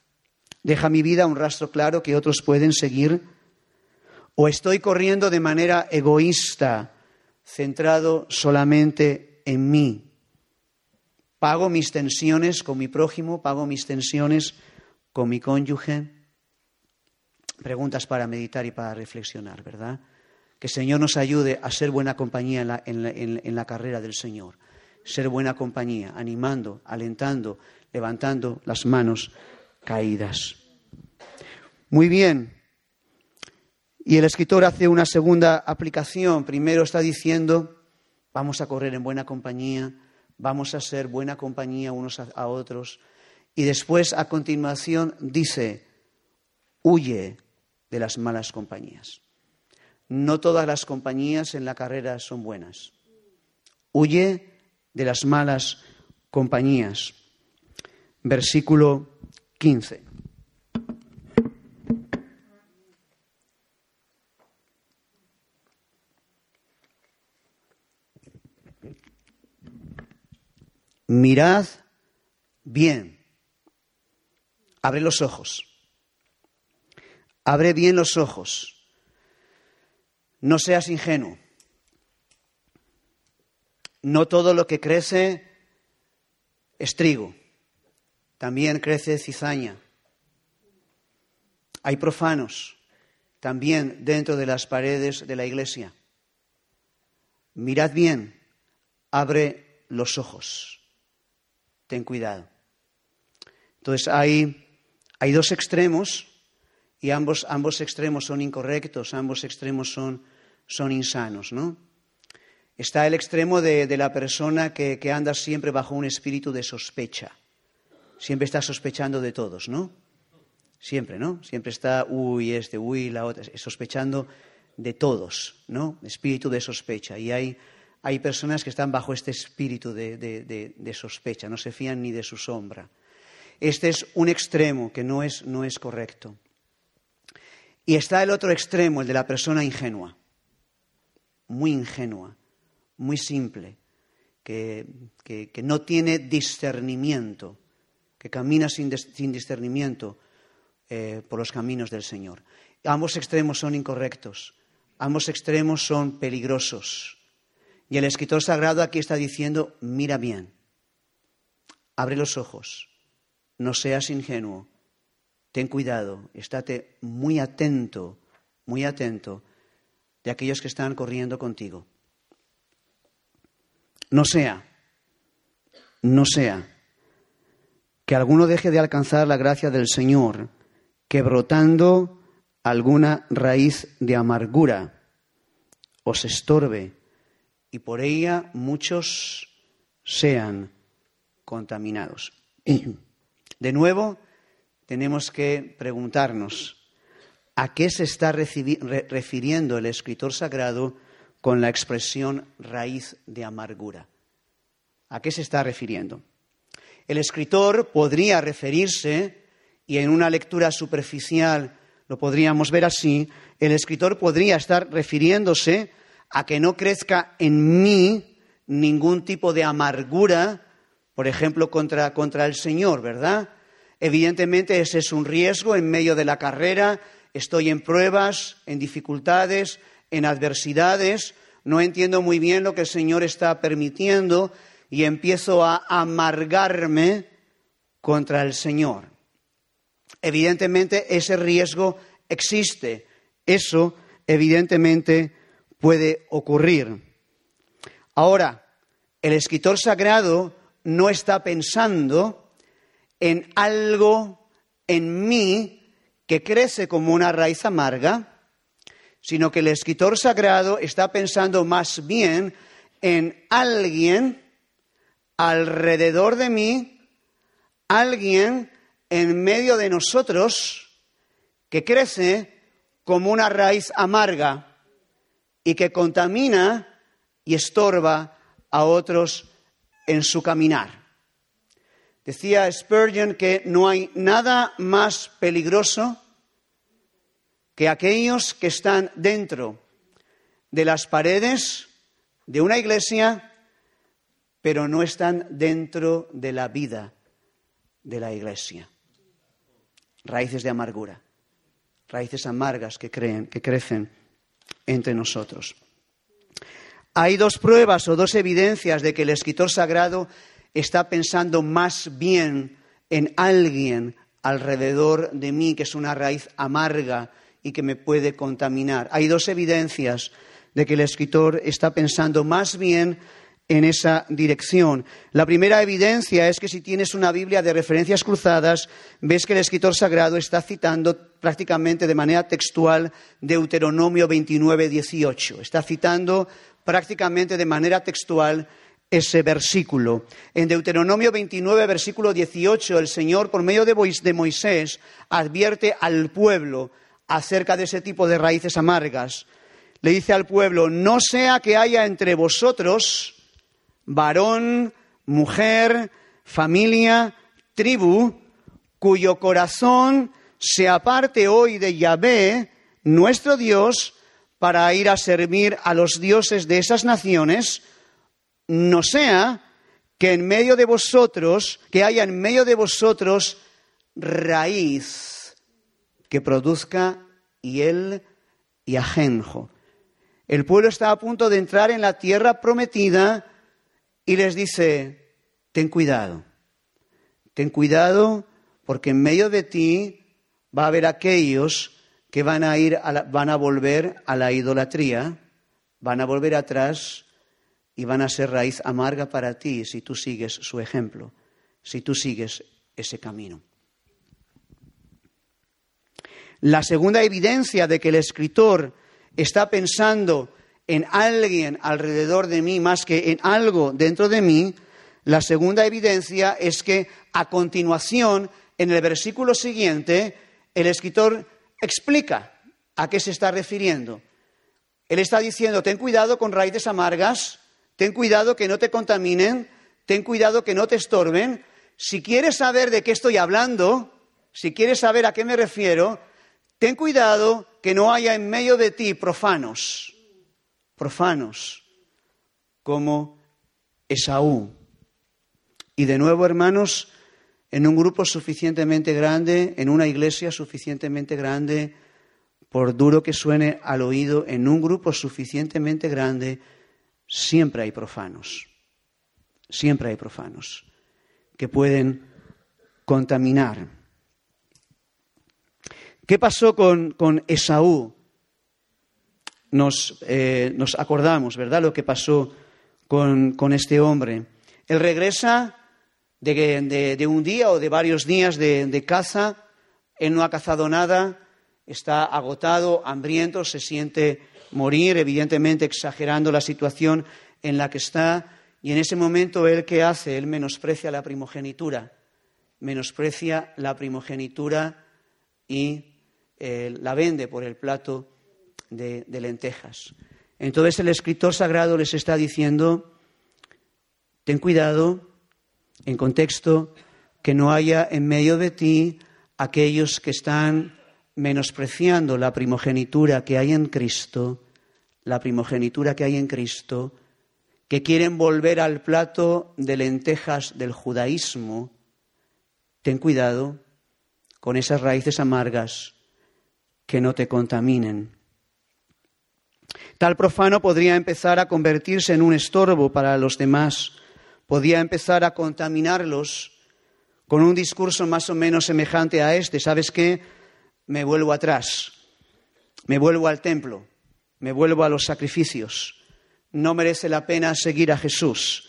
¿Deja mi vida un rastro claro que otros pueden seguir? ¿O estoy corriendo de manera egoísta, centrado solamente en mí? ¿Pago mis tensiones con mi prójimo? ¿Pago mis tensiones con mi cónyuge? Preguntas para meditar y para reflexionar, ¿verdad? Que el Señor nos ayude a ser buena compañía en la, carrera del Señor. Ser buena compañía, animando, alentando, levantando las manos caídas. Muy bien. Y el escritor hace una segunda aplicación. Primero está diciendo, vamos a correr en buena compañía, vamos a ser buena compañía unos a otros. Y después, a continuación, dice, huye de las malas compañías. No todas las compañías en la carrera son buenas. Huye de las malas compañías. Versículo 15. Mirad bien. Abre los ojos. Abre bien los ojos. No seas ingenuo. No todo lo que crece es trigo. También crece cizaña. Hay profanos también dentro de las paredes de la iglesia. Mirad bien, abre los ojos. Ten cuidado. Entonces hay, hay dos extremos y ambos, ambos extremos son incorrectos, ambos extremos son, son insanos, ¿no? Está el extremo de, la persona que, que, anda siempre bajo un espíritu de sospecha. Siempre está sospechando de todos, ¿no? Siempre, ¿no? Siempre está, uy, este, uy, la otra, sospechando de todos, ¿no? Espíritu de sospecha. Y hay, hay personas que están bajo este espíritu de, de, sospecha, no se fían ni de su sombra. Este es un extremo que no es, no es correcto. Y está el otro extremo, el de la persona ingenua. muy ingenua, muy simple, que, no tiene discernimiento, que camina sin, discernimiento eh, por los caminos del Señor. Ambos extremos son incorrectos, ambos extremos son peligrosos. Y el escritor sagrado aquí está diciendo, mira bien, abre los ojos, no seas ingenuo, ten cuidado, estate muy atento, muy atento de aquellos que están corriendo contigo. No sea, no sea que alguno deje de alcanzar la gracia del Señor, que brotando alguna raíz de amargura os estorbe y por ella muchos sean contaminados. De nuevo, tenemos que preguntarnos a qué se está refiriendo el escritor sagrado con la expresión raíz de amargura. ¿A qué se está refiriendo? El escritor podría referirse, y en una lectura superficial lo podríamos ver así, el escritor podría estar refiriéndose a que no crezca en mí ningún tipo de amargura, por ejemplo, contra, contra el Señor, ¿verdad? Evidentemente ese es un riesgo en medio de la carrera, estoy en pruebas, en dificultades, en adversidades, no entiendo muy bien lo que el Señor está permitiendo y empiezo a amargarme contra el Señor. Evidentemente ese riesgo existe, eso evidentemente puede ocurrir. Ahora, el escritor sagrado no está pensando en algo en mí que crece como una raíz amarga, sino que el escritor sagrado está pensando más bien en alguien alrededor de mí, alguien en medio de nosotros que crece como una raíz amarga y que contamina y estorba a otros en su caminar. Decía Spurgeon que no hay nada más peligroso que aquellos que están dentro de las paredes de una iglesia, pero no están dentro de la vida de la iglesia. Raíces de amargura, raíces amargas que, creen, que crecen entre nosotros. Hay dos pruebas o dos evidencias de que el escritor sagrado está pensando más bien en alguien alrededor de mí, que es una raíz amarga y que me puede contaminar. Hay dos evidencias de que el escritor está pensando más bien en esa dirección. La primera evidencia es que si tienes una Biblia de referencias cruzadas, ves que el escritor sagrado está citando prácticamente de manera textual Deuteronomio 29, 18. Está citando prácticamente de manera textual ese versículo. En Deuteronomio 29, versículo 18, el Señor, por medio de Moisés, advierte al pueblo acerca de ese tipo de raíces amargas. Le dice al pueblo, no sea que haya entre vosotros varón, mujer, familia, tribu, cuyo corazón se aparte hoy de Yahvé, nuestro Dios, para ir a servir a los dioses de esas naciones, no sea que en medio de vosotros, que haya en medio de vosotros raíz que produzca hiel y ajenjo. El pueblo está a punto de entrar en la tierra prometida y les dice, ten cuidado, ten cuidado porque en medio de ti va a haber aquellos que van a ir, van a volver a la idolatría, van a volver atrás y van a ser raíz amarga para ti si tú sigues su ejemplo, si tú sigues ese camino. La segunda evidencia de que el escritor está pensando en alguien alrededor de mí más que en algo dentro de mí, la segunda evidencia es que a continuación, en el versículo siguiente, el escritor explica a qué se está refiriendo. Él está diciendo, ten cuidado con raíces amargas, ten cuidado que no te contaminen, ten cuidado que no te estorben. Si quieres saber de qué estoy hablando, si quieres saber a qué me refiero, ten cuidado que no haya en medio de ti profanos profanos como Esaú. Y de nuevo, hermanos, en un grupo suficientemente grande, en una iglesia suficientemente grande, por duro que suene al oído, en un grupo suficientemente grande, siempre hay profanos. Siempre hay profanos que pueden contaminar. ¿Qué pasó con, Esaú? Nos, eh, nos, acordamos, ¿verdad?, lo que pasó con, este hombre. Él regresa de, un día o de varios días de, de caza, él no ha cazado nada, está agotado, hambriento, se siente morir, evidentemente exagerando la situación en la que está, y en ese momento él qué hace? Él menosprecia la primogenitura, menosprecia la primogenitura y eh, la vende por el plato de, de lentejas. Entonces el escritor sagrado les está diciendo, ten cuidado, en contexto, que no haya en medio de ti aquellos que están menospreciando la primogenitura que hay en Cristo, la primogenitura que hay en Cristo, que quieren volver al plato de lentejas del judaísmo, ten cuidado con esas raíces amargas que no te contaminen. Tal profano podría empezar a convertirse en un estorbo para los demás, podría empezar a contaminarlos con un discurso más o menos semejante a este. ¿Sabes qué? Me vuelvo atrás, me vuelvo al templo, me vuelvo a los sacrificios. No merece la pena seguir a Jesús.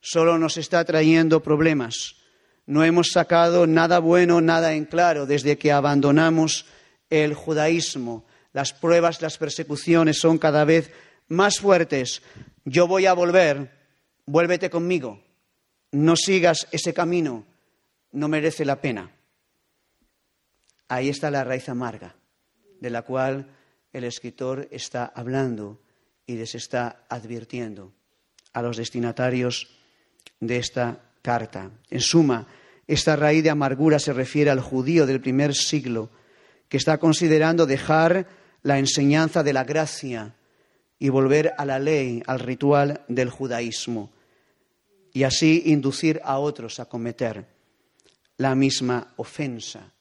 Solo nos está trayendo problemas. No hemos sacado nada bueno, nada en claro desde que abandonamos el judaísmo. Las pruebas, las persecuciones son cada vez más fuertes. Yo voy a volver, vuélvete conmigo. No sigas ese camino, no merece la pena. Ahí está la raíz amarga, de la cual el escritor está hablando y les está advirtiendo a los destinatarios de esta carta. En suma, esta raíz de amargura se refiere al judío del primer siglo que está considerando dejar la enseñanza de la gracia y volver a la ley, al ritual del judaísmo, y así inducir a otros a cometer la misma ofensa.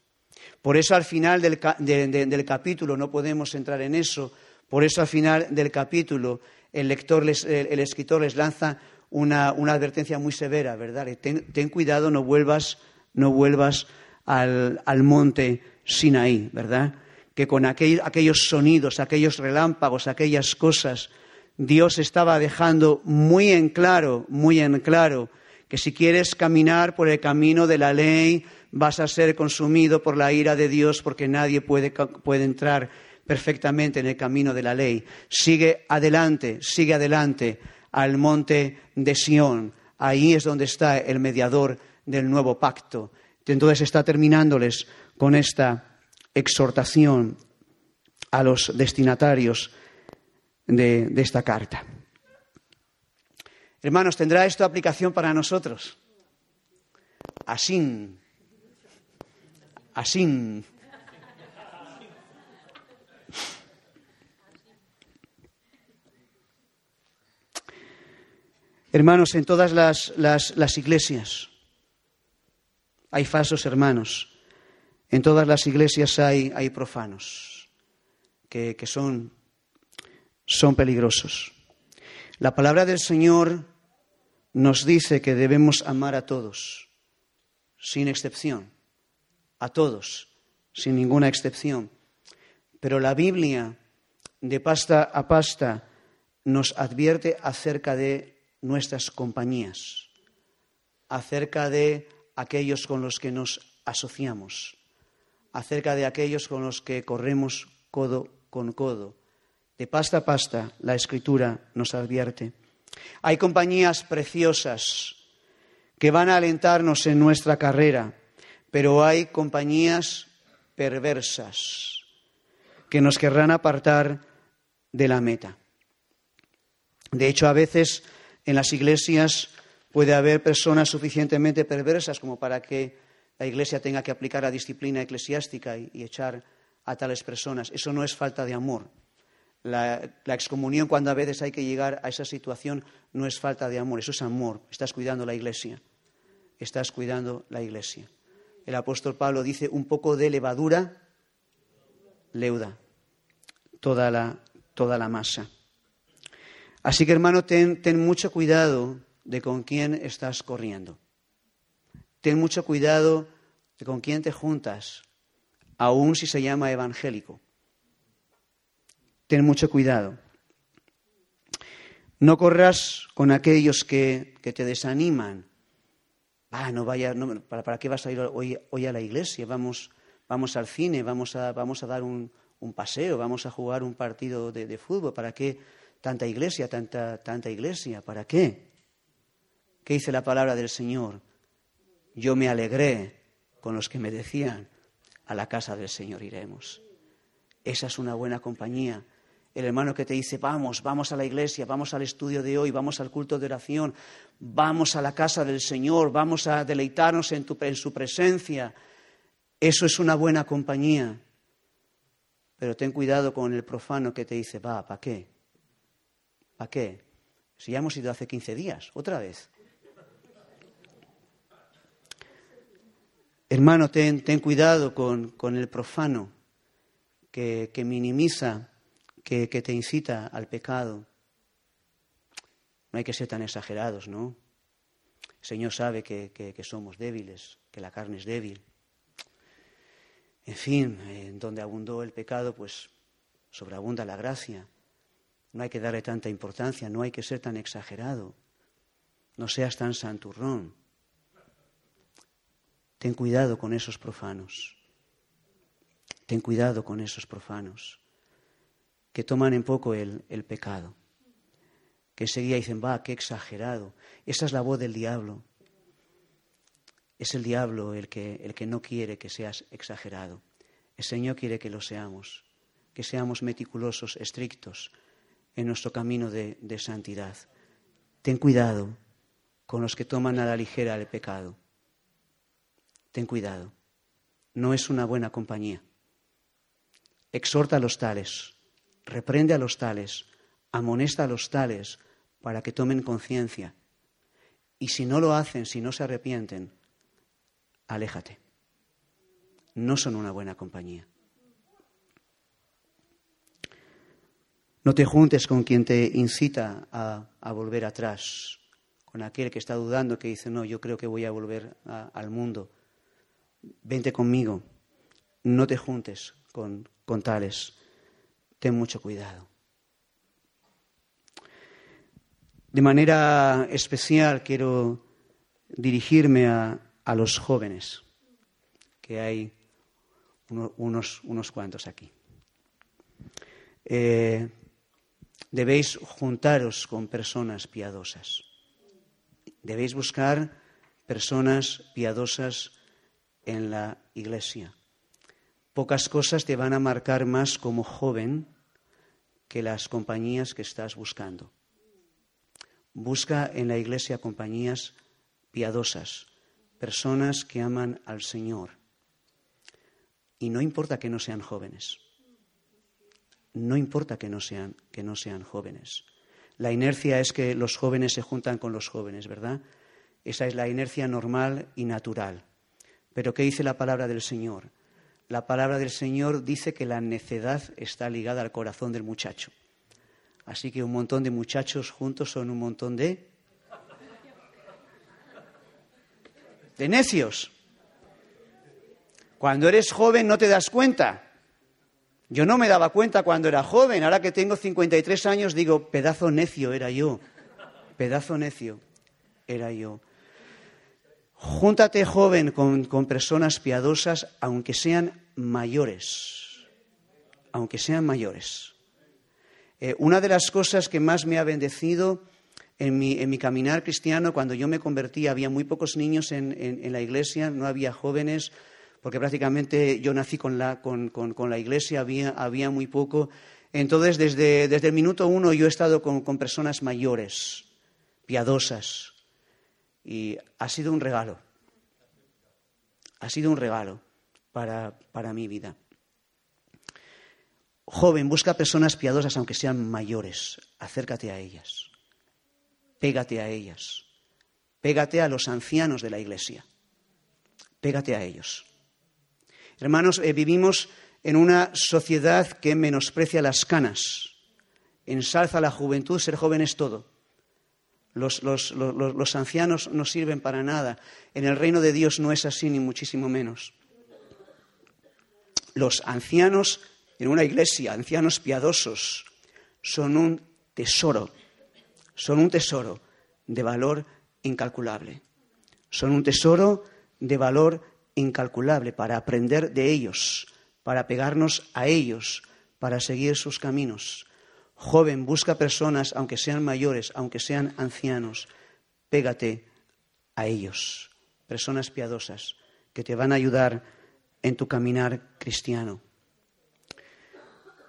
Por eso al final del, capítulo, no podemos entrar en eso, por eso al final del capítulo el, lector el, escritor les lanza una, advertencia muy severa, ¿verdad? Ten, cuidado, no vuelvas, no vuelvas al, al monte Sinaí, ¿verdad? Que con aquellos sonidos, aquellos relámpagos, aquellas cosas, Dios estaba dejando muy en claro, muy en claro, que si quieres caminar por el camino de la ley, vas a ser consumido por la ira de Dios porque nadie puede, puede entrar perfectamente en el camino de la ley. Sigue adelante, sigue adelante al monte de Sión. Ahí es donde está el mediador del nuevo pacto. Entonces está terminándoles con esta exhortación a los destinatarios de, esta carta. Hermanos, ¿tendrá esto aplicación para nosotros? Así. Así. Hermanos, en todas las iglesias hay falsos hermanos en todas las iglesias hay, profanos que, son, son peligrosos. La palabra del Señor nos dice que debemos amar a todos, sin excepción, a todos, sin ninguna excepción. Pero la Biblia, de pasta a pasta, nos advierte acerca de nuestras compañías, acerca de aquellos con los que nos asociamos acerca de aquellos con los que corremos codo con codo. De pasta a pasta, la Escritura nos advierte. Hay compañías preciosas que van a alentarnos en nuestra carrera, pero hay compañías perversas que nos querrán apartar de la meta. De hecho, a veces en las iglesias puede haber personas suficientemente perversas como para que la Iglesia tenga que aplicar la disciplina eclesiástica y, echar a tales personas. Eso no es falta de amor. La, la, excomunión cuando a veces hay que llegar a esa situación no es falta de amor, eso es amor. Estás cuidando la iglesia. Estás cuidando la iglesia. El apóstol Pablo dice un poco de levadura leuda toda la, toda la masa. Así que hermano, ten, ten mucho cuidado de con quién estás corriendo. Ten mucho cuidado de con quién te juntas, aun si se llama evangélico. Ten mucho cuidado. No corras con aquellos que, que te desaniman. Ah, no no, ¿para, ¿para, qué vas a ir hoy, hoy a la iglesia? Vamos, vamos al cine, vamos a, vamos a dar un, un, paseo, vamos a jugar un partido de, de, fútbol. ¿Para qué tanta iglesia, tanta, tanta iglesia? ¿Para qué? ¿Qué dice la palabra del Señor? Yo me alegré con los que me decían, a la casa del Señor iremos. Esa es una buena compañía. El hermano que te dice, vamos, vamos a la iglesia, vamos al estudio de hoy, vamos al culto de oración, vamos a la casa del Señor, vamos a deleitarnos en, en su presencia. Eso es una buena compañía. Pero ten cuidado con el profano que te dice, va, ¿para qué? ¿Para qué? Si ya hemos ido hace 15 días, otra vez. Hermano, ten, ten cuidado con, con, el profano que, que minimiza, que, te incita al pecado. No hay que ser tan exagerados, ¿no? El Señor sabe que, que somos débiles, que la carne es débil. En fin, en donde abundó el pecado, pues sobreabunda la gracia. No hay que darle tanta importancia, no hay que ser tan exagerado. No seas tan santurrón. Ten cuidado con esos profanos. Ten cuidado con esos profanos que toman en poco el, el pecado. Que enseguida dicen, va, qué exagerado. Esa es la voz del diablo. Es el diablo el que, el que no quiere que seas exagerado. El Señor quiere que lo seamos, que seamos meticulosos, estrictos en nuestro camino de, de santidad. Ten cuidado con los que toman a la ligera el pecado ten cuidado, no es una buena compañía. Exhorta a los tales, reprende a los tales, amonesta a los tales para que tomen conciencia. Y si no lo hacen, si no se arrepienten, aléjate. No son una buena compañía. No te juntes con quien te incita a, a, volver atrás, con aquel que está dudando, que dice, no, yo creo que voy a volver al mundo vente conmigo, no te juntes con, con tales, ten mucho cuidado. De manera especial quiero dirigirme a, a los jóvenes, que hay uno, unos, unos, cuantos aquí. Eh, debéis juntaros con personas piadosas. Debéis buscar personas piadosas en la iglesia. Pocas cosas te van a marcar más como joven que las compañías que estás buscando. Busca en la iglesia compañías piadosas, personas que aman al Señor. Y no importa que no sean jóvenes. No importa que no sean, que no sean jóvenes. La inercia es que los jóvenes se juntan con los jóvenes, ¿verdad? Esa es la inercia normal y natural. Pero ¿qué dice la palabra del Señor? La palabra del Señor dice que la necedad está ligada al corazón del muchacho. Así que un montón de muchachos juntos son un montón de... de necios. Cuando eres joven no te das cuenta. Yo no me daba cuenta cuando era joven. Ahora que tengo 53 años digo, pedazo necio era yo. Pedazo necio era yo. Júntate joven con, con, personas piadosas, aunque sean mayores. Aunque sean mayores. Eh, una de las cosas que más me ha bendecido en mi, en mi, caminar cristiano, cuando yo me convertí, había muy pocos niños en, en, la iglesia, no había jóvenes, porque prácticamente yo nací con la, con, con la iglesia, había, había, muy poco. Entonces, desde, desde, el minuto uno yo he estado con personas mayores, piadosas, y ha sido un regalo. Ha sido un regalo para, para mi vida. Joven, busca personas piadosas aunque sean mayores. Acércate a ellas. Pégate a ellas. Pégate a los ancianos de la iglesia. Pégate a ellos. Hermanos, eh, vivimos en una sociedad que menosprecia las canas, ensalza la juventud, ser joven es todo. Los, ancianos no sirven para nada. En el reino de Dios no es así, ni muchísimo menos. Los ancianos en una iglesia, ancianos piadosos, son un tesoro, son un tesoro de valor incalculable. Son un tesoro de valor incalculable para aprender de ellos, para pegarnos a ellos, para seguir sus caminos. Joven, busca personas, aunque sean mayores, aunque sean ancianos, pégate a ellos, personas piadosas que te van a ayudar en tu caminar cristiano.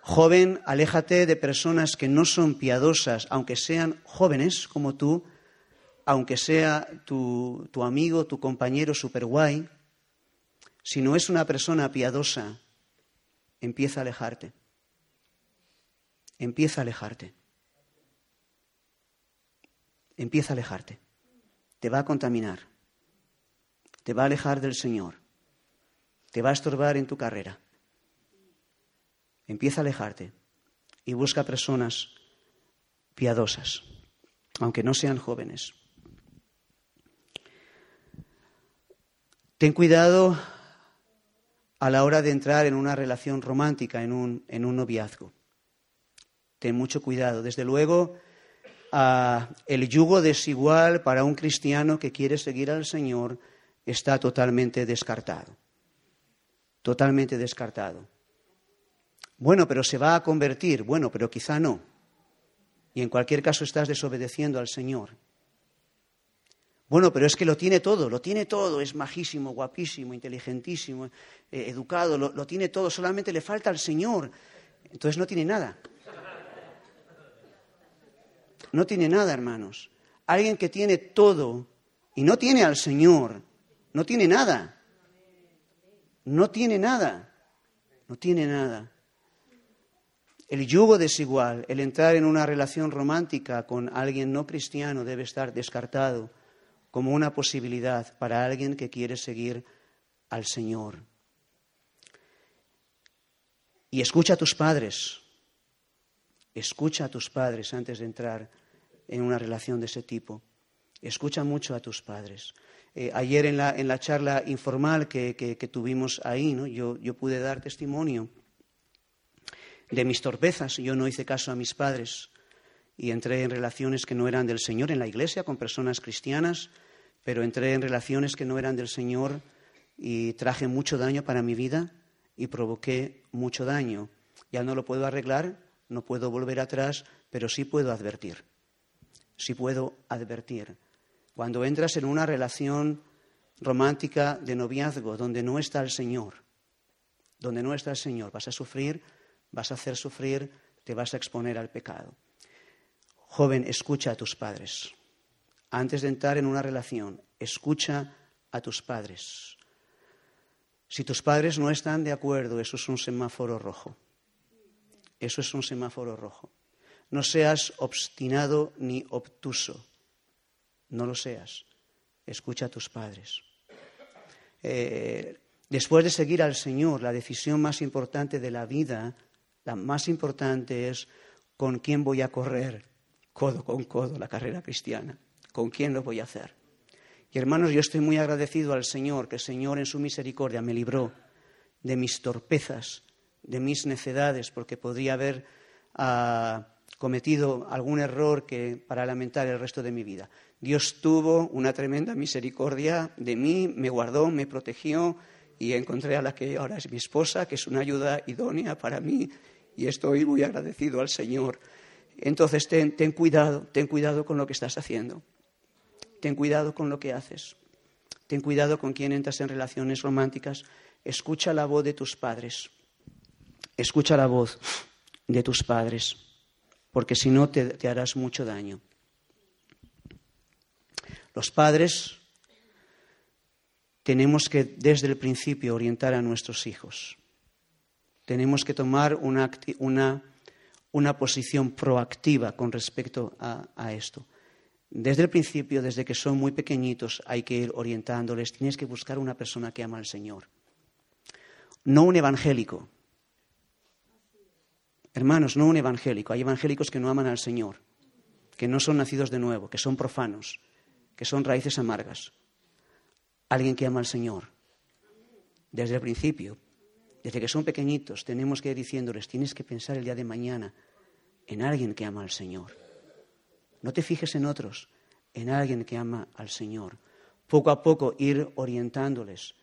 Joven, aléjate de personas que no son piadosas, aunque sean jóvenes como tú, aunque sea tu, tu amigo, tu compañero super guay. Si no es una persona piadosa, empieza a alejarte. Empieza a alejarte. Empieza a alejarte. Te va a contaminar. Te va a alejar del Señor. Te va a estorbar en tu carrera. Empieza a alejarte y busca personas piadosas, aunque no sean jóvenes. Ten cuidado a la hora de entrar en una relación romántica, en un, en un noviazgo. Ten mucho cuidado. Desde luego, el yugo desigual para un cristiano que quiere seguir al Señor está totalmente descartado. Totalmente descartado. Bueno, pero se va a convertir. Bueno, pero quizá no. Y en cualquier caso estás desobedeciendo al Señor. Bueno, pero es que lo tiene todo, lo tiene todo, es majísimo, guapísimo, inteligentísimo, eh, educado, lo, lo tiene todo, solamente le falta al Señor. Entonces no tiene nada. No tiene nada, hermanos. Alguien que tiene todo y no tiene al Señor, no tiene nada. No tiene nada. No tiene nada. El yugo desigual, el entrar en una relación romántica con alguien no cristiano debe estar descartado como una posibilidad para alguien que quiere seguir al Señor. Y escucha a tus padres, escucha a tus padres antes de entrar en una relación de ese tipo. Escucha mucho a tus padres. Eh, ayer en la, en la, charla informal que, que, tuvimos ahí, ¿no? yo, yo pude dar testimonio de mis torpezas. Yo no hice caso a mis padres y entré en relaciones que no eran del Señor en la iglesia con personas cristianas, pero entré en relaciones que no eran del Señor y traje mucho daño para mi vida y provoqué mucho daño. Ya no lo puedo arreglar, no puedo volver atrás, pero sí puedo advertir. Sí puedo advertir. Cuando entras en una relación romántica de noviazgo donde no está el Señor, donde no está el Señor, vas a sufrir vas a hacer sufrir, te vas a exponer al pecado. Joven, escucha a tus padres. Antes de entrar en una relación, escucha a tus padres. Si tus padres no están de acuerdo, eso es un semáforo rojo. Eso es un semáforo rojo. No seas obstinado ni obtuso. No lo seas. Escucha a tus padres. Eh, después de seguir al Señor, la decisión más importante de la vida la más importante es con quién voy a correr codo con codo la carrera cristiana, con quién lo voy a hacer. Y hermanos, yo estoy muy agradecido al Señor, que el Señor en su misericordia me libró de mis torpezas, de mis necedades, porque podría haber ah, cometido algún error que, para lamentar el resto de mi vida. Dios tuvo una tremenda misericordia de mí, me guardó, me protegió y encontré a la que ahora es mi esposa, que es una ayuda idónea para mí y estoy muy agradecido al Señor. Entonces, ten, ten cuidado, ten cuidado con lo que estás haciendo. Ten cuidado con lo que haces. Ten cuidado con quién entras en relaciones románticas. Escucha la voz de tus padres. Escucha la voz de tus padres, porque si no te, harás mucho daño. Los padres tenemos que desde el principio orientar a nuestros hijos tenemos que tomar una, una, una posición proactiva con respecto a, a, esto. Desde el principio, desde que son muy pequeñitos, hay que ir orientándoles. Tienes que buscar una persona que ama al Señor. No un evangélico. Hermanos, no un evangélico. Hay evangélicos que no aman al Señor, que no son nacidos de nuevo, que son profanos, que son raíces amargas. Alguien que ama al Señor. Desde el principio, desde que son pequeñitos, tenemos que ir diciéndoles, tienes que pensar el día de mañana en alguien que ama al Señor. No te fijes en otros, en alguien que ama al Señor. Poco a poco ir orientándoles.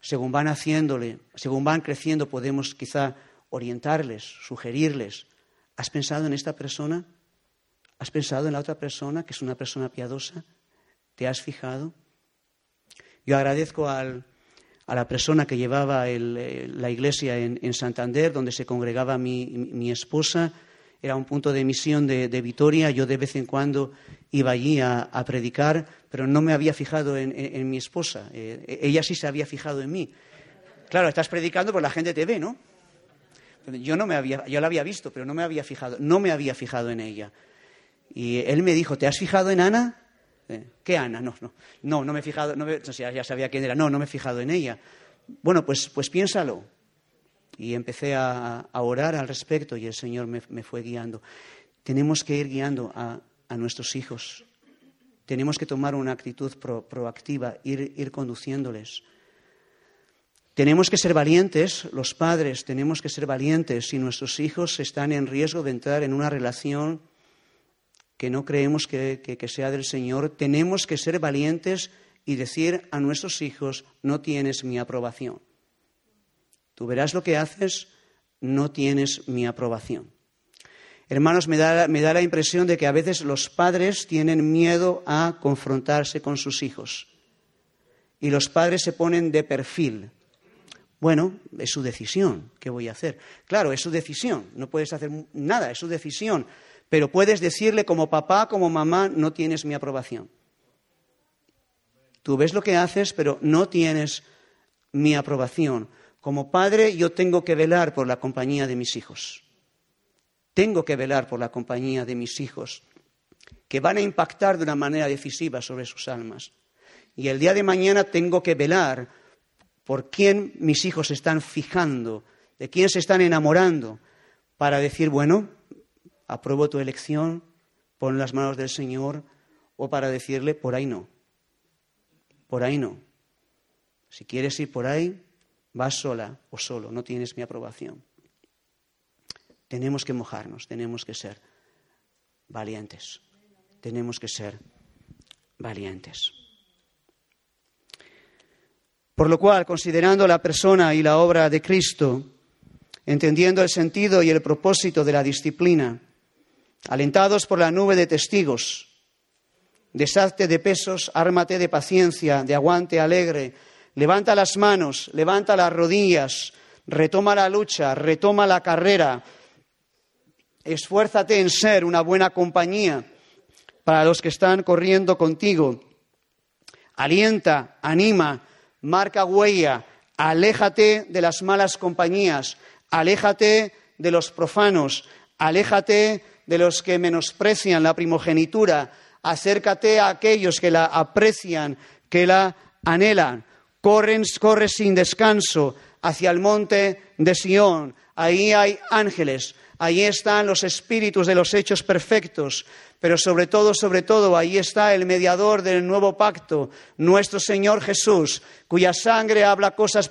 Según van haciéndole, según van creciendo, podemos quizá orientarles, sugerirles. ¿Has pensado en esta persona? ¿Has pensado en la otra persona, que es una persona piadosa? ¿Te has fijado? Yo agradezco a la persona que llevaba eh, la iglesia en, Santander, donde se congregaba mi, esposa. Era un punto de misión de, Vitoria. Yo de vez en cuando iba allí a, predicar, pero no me había fijado en, mi esposa. Eh, ella sí se había fijado en mí. Claro, estás predicando, pues la gente te ve, ¿no? Yo no me había, yo la había visto, pero no me había fijado, no me había fijado en ella. Y él me dijo, ¿te has fijado en Ana? Eh, ¿Qué Ana? No, no, no, no me he fijado, no ya sabía quién era, no, no me he fijado en ella. Bueno, pues, pues piénsalo. Y empecé a, orar al respecto y el Señor me, fue guiando. Tenemos que ir guiando a, nuestros hijos. Tenemos que tomar una actitud proactiva, ir, ir conduciéndoles. Tenemos que ser valientes, los padres tenemos que ser valientes si nuestros hijos están en riesgo de entrar en una relación que no creemos que, sea del Señor, tenemos que ser valientes y decir a nuestros hijos, no tienes mi aprobación. Tú verás lo que haces, no tienes mi aprobación. Hermanos, me da, me da la impresión de que a veces los padres tienen miedo a confrontarse con sus hijos. Y los padres se ponen de perfil. Bueno, es su decisión. ¿Qué voy a hacer? Claro, es su decisión. No puedes hacer nada, es su decisión pero puedes decirle como papá, como mamá, no tienes mi aprobación. Tú ves lo que haces, pero no tienes mi aprobación. Como padre yo tengo que velar por la compañía de mis hijos. Tengo que velar por la compañía de mis hijos, que van a impactar de una manera decisiva sobre sus almas. Y el día de mañana tengo que velar por quién mis hijos se están fijando, de quién se están enamorando, para decir, bueno, apruebo tu elección, pon las manos del Señor, o para decirle, por ahí no, por ahí no. Si quieres ir por ahí, vas sola o solo, no tienes mi aprobación. Tenemos que mojarnos, tenemos que ser valientes, tenemos que ser valientes. Por lo cual, considerando la persona y la obra de Cristo, entendiendo el sentido y el propósito de la disciplina, alentados por la nube de testigos. Deshazte de pesos, ármate de paciencia, de aguante alegre. Levanta las manos, levanta las rodillas, retoma la lucha, retoma la carrera. Esfuérzate en ser una buena compañía para los que están corriendo contigo. Alienta, anima, marca huella, aléjate de las malas compañías, aléjate de los profanos, aléjate de los que menosprecian la primogenitura, acércate a aquellos que la aprecian, que la anhelan. Corren, corre sin descanso hacia el monte de Sión. Ahí hay ángeles, ahí están los espíritus de los hechos perfectos, pero sobre todo, sobre todo, ahí está el mediador del nuevo pacto, nuestro Señor Jesús, cuya sangre habla cosas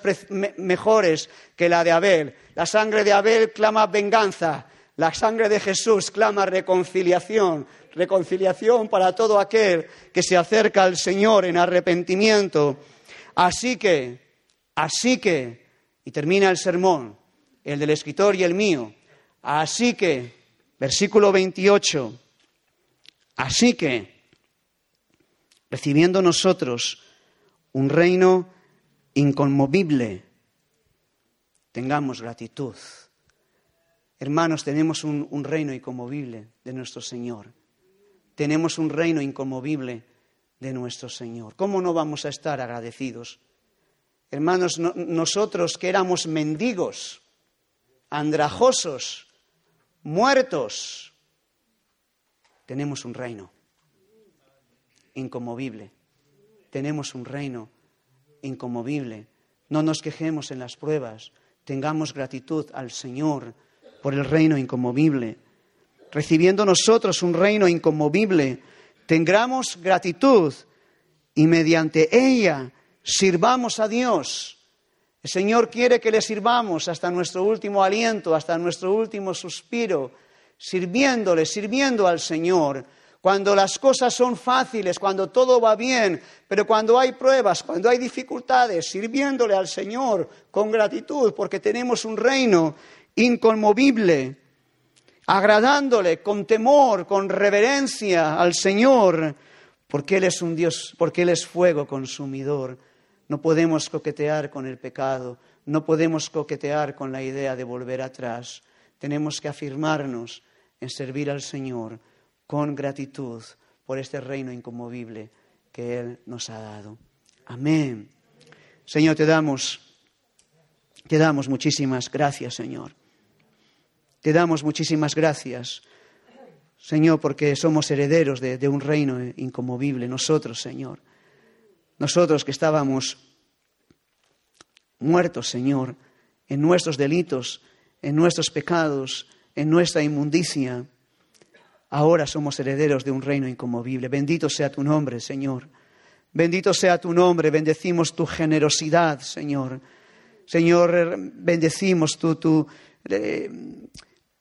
mejores que la de Abel. La sangre de Abel clama venganza, la sangre de Jesús clama reconciliación, reconciliación para todo aquel que se acerca al Señor en arrepentimiento. Así que, así que, y termina el sermón, el del escritor y el mío, así que, versículo 28, así que, recibiendo nosotros un reino inconmovible, tengamos gratitud Hermanos, tenemos un, reino inconmovible de nuestro Señor. Tenemos un reino inconmovible de nuestro Señor. ¿Cómo no vamos a estar agradecidos? Hermanos, nosotros que éramos mendigos, andrajosos, muertos, tenemos un reino inconmovible. Tenemos un reino inconmovible. No nos quejemos en las pruebas. Tengamos gratitud al Señor por el reino inconmovible. Recibiendo nosotros un reino inconmovible, tengamos gratitud y mediante ella sirvamos a Dios. El Señor quiere que le sirvamos hasta nuestro último aliento, hasta nuestro último suspiro, sirviéndole, sirviendo al Señor. Cuando las cosas son fáciles, cuando todo va bien, pero cuando hay pruebas, cuando hay dificultades, sirviéndole al Señor con gratitud, porque tenemos un reino inconmovible, agradándole con temor, con reverencia al Señor, porque Él es un Dios, porque Él es fuego consumidor. No podemos coquetear con el pecado, no podemos coquetear con la idea de volver atrás. Tenemos que afirmarnos en servir al Señor con gratitud por este reino inconmovible que Él nos ha dado. Amén. Señor, te damos, te damos muchísimas gracias, Señor. Te damos muchísimas gracias Señor, porque somos herederos de, un reino incomovible, nosotros, Señor. Nosotros que estábamos muertos, Señor, en nuestros delitos, en nuestros pecados, en nuestra inmundicia, ahora somos herederos de un reino incomovible. Bendito sea tu nombre, Señor. Bendito sea tu nombre, bendecimos tu generosidad, Señor. Señor, bendecimos tu, tu, eh,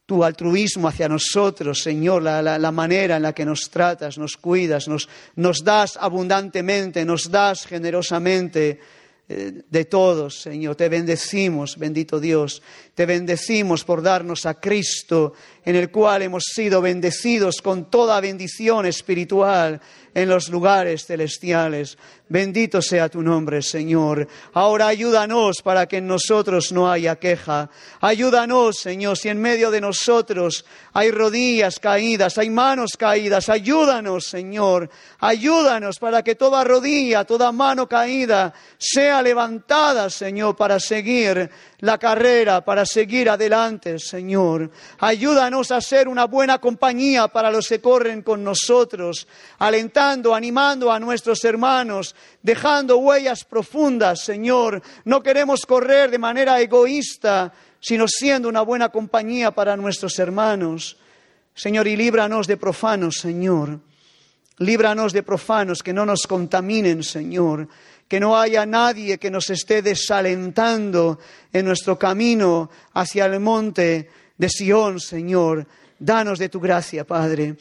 tu altruismo hacia nosotros, Señor, la, manera en la que nos tratas, nos cuidas, nos, nos das abundantemente, nos das generosamente eh, de todos, Señor. Te bendecimos, bendito Dios. Te bendecimos por darnos a Cristo, en el cual hemos sido bendecidos con toda bendición espiritual en los lugares celestiales. Bendito sea tu nombre, Señor. Ahora ayúdanos para que en nosotros no haya queja. Ayúdanos, Señor, si en medio de nosotros hay rodillas caídas, hay manos caídas. Ayúdanos, Señor. Ayúdanos para que toda rodilla, toda mano caída sea levantada, Señor, para seguir la carrera, para seguir adelante, Señor. Ayúdanos a ser una buena compañía para los que corren con nosotros, alentando, animando a nuestros hermanos, dejando huellas profundas, Señor. No queremos correr de manera egoísta, sino siendo una buena compañía para nuestros hermanos. Señor, y líbranos de profanos, Señor. Líbranos de profanos que no nos contaminen, Señor. Que no haya nadie que nos esté desalentando en nuestro camino hacia el monte de Sión, Señor. Danos de tu gracia, Padre.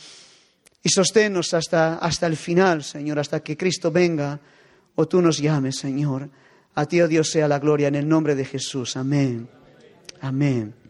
Y sosténnos hasta, hasta el final, Señor, hasta que Cristo venga o tú nos llames, Señor. A ti, oh Dios, sea la gloria en el nombre de Jesús. Amén. Amén.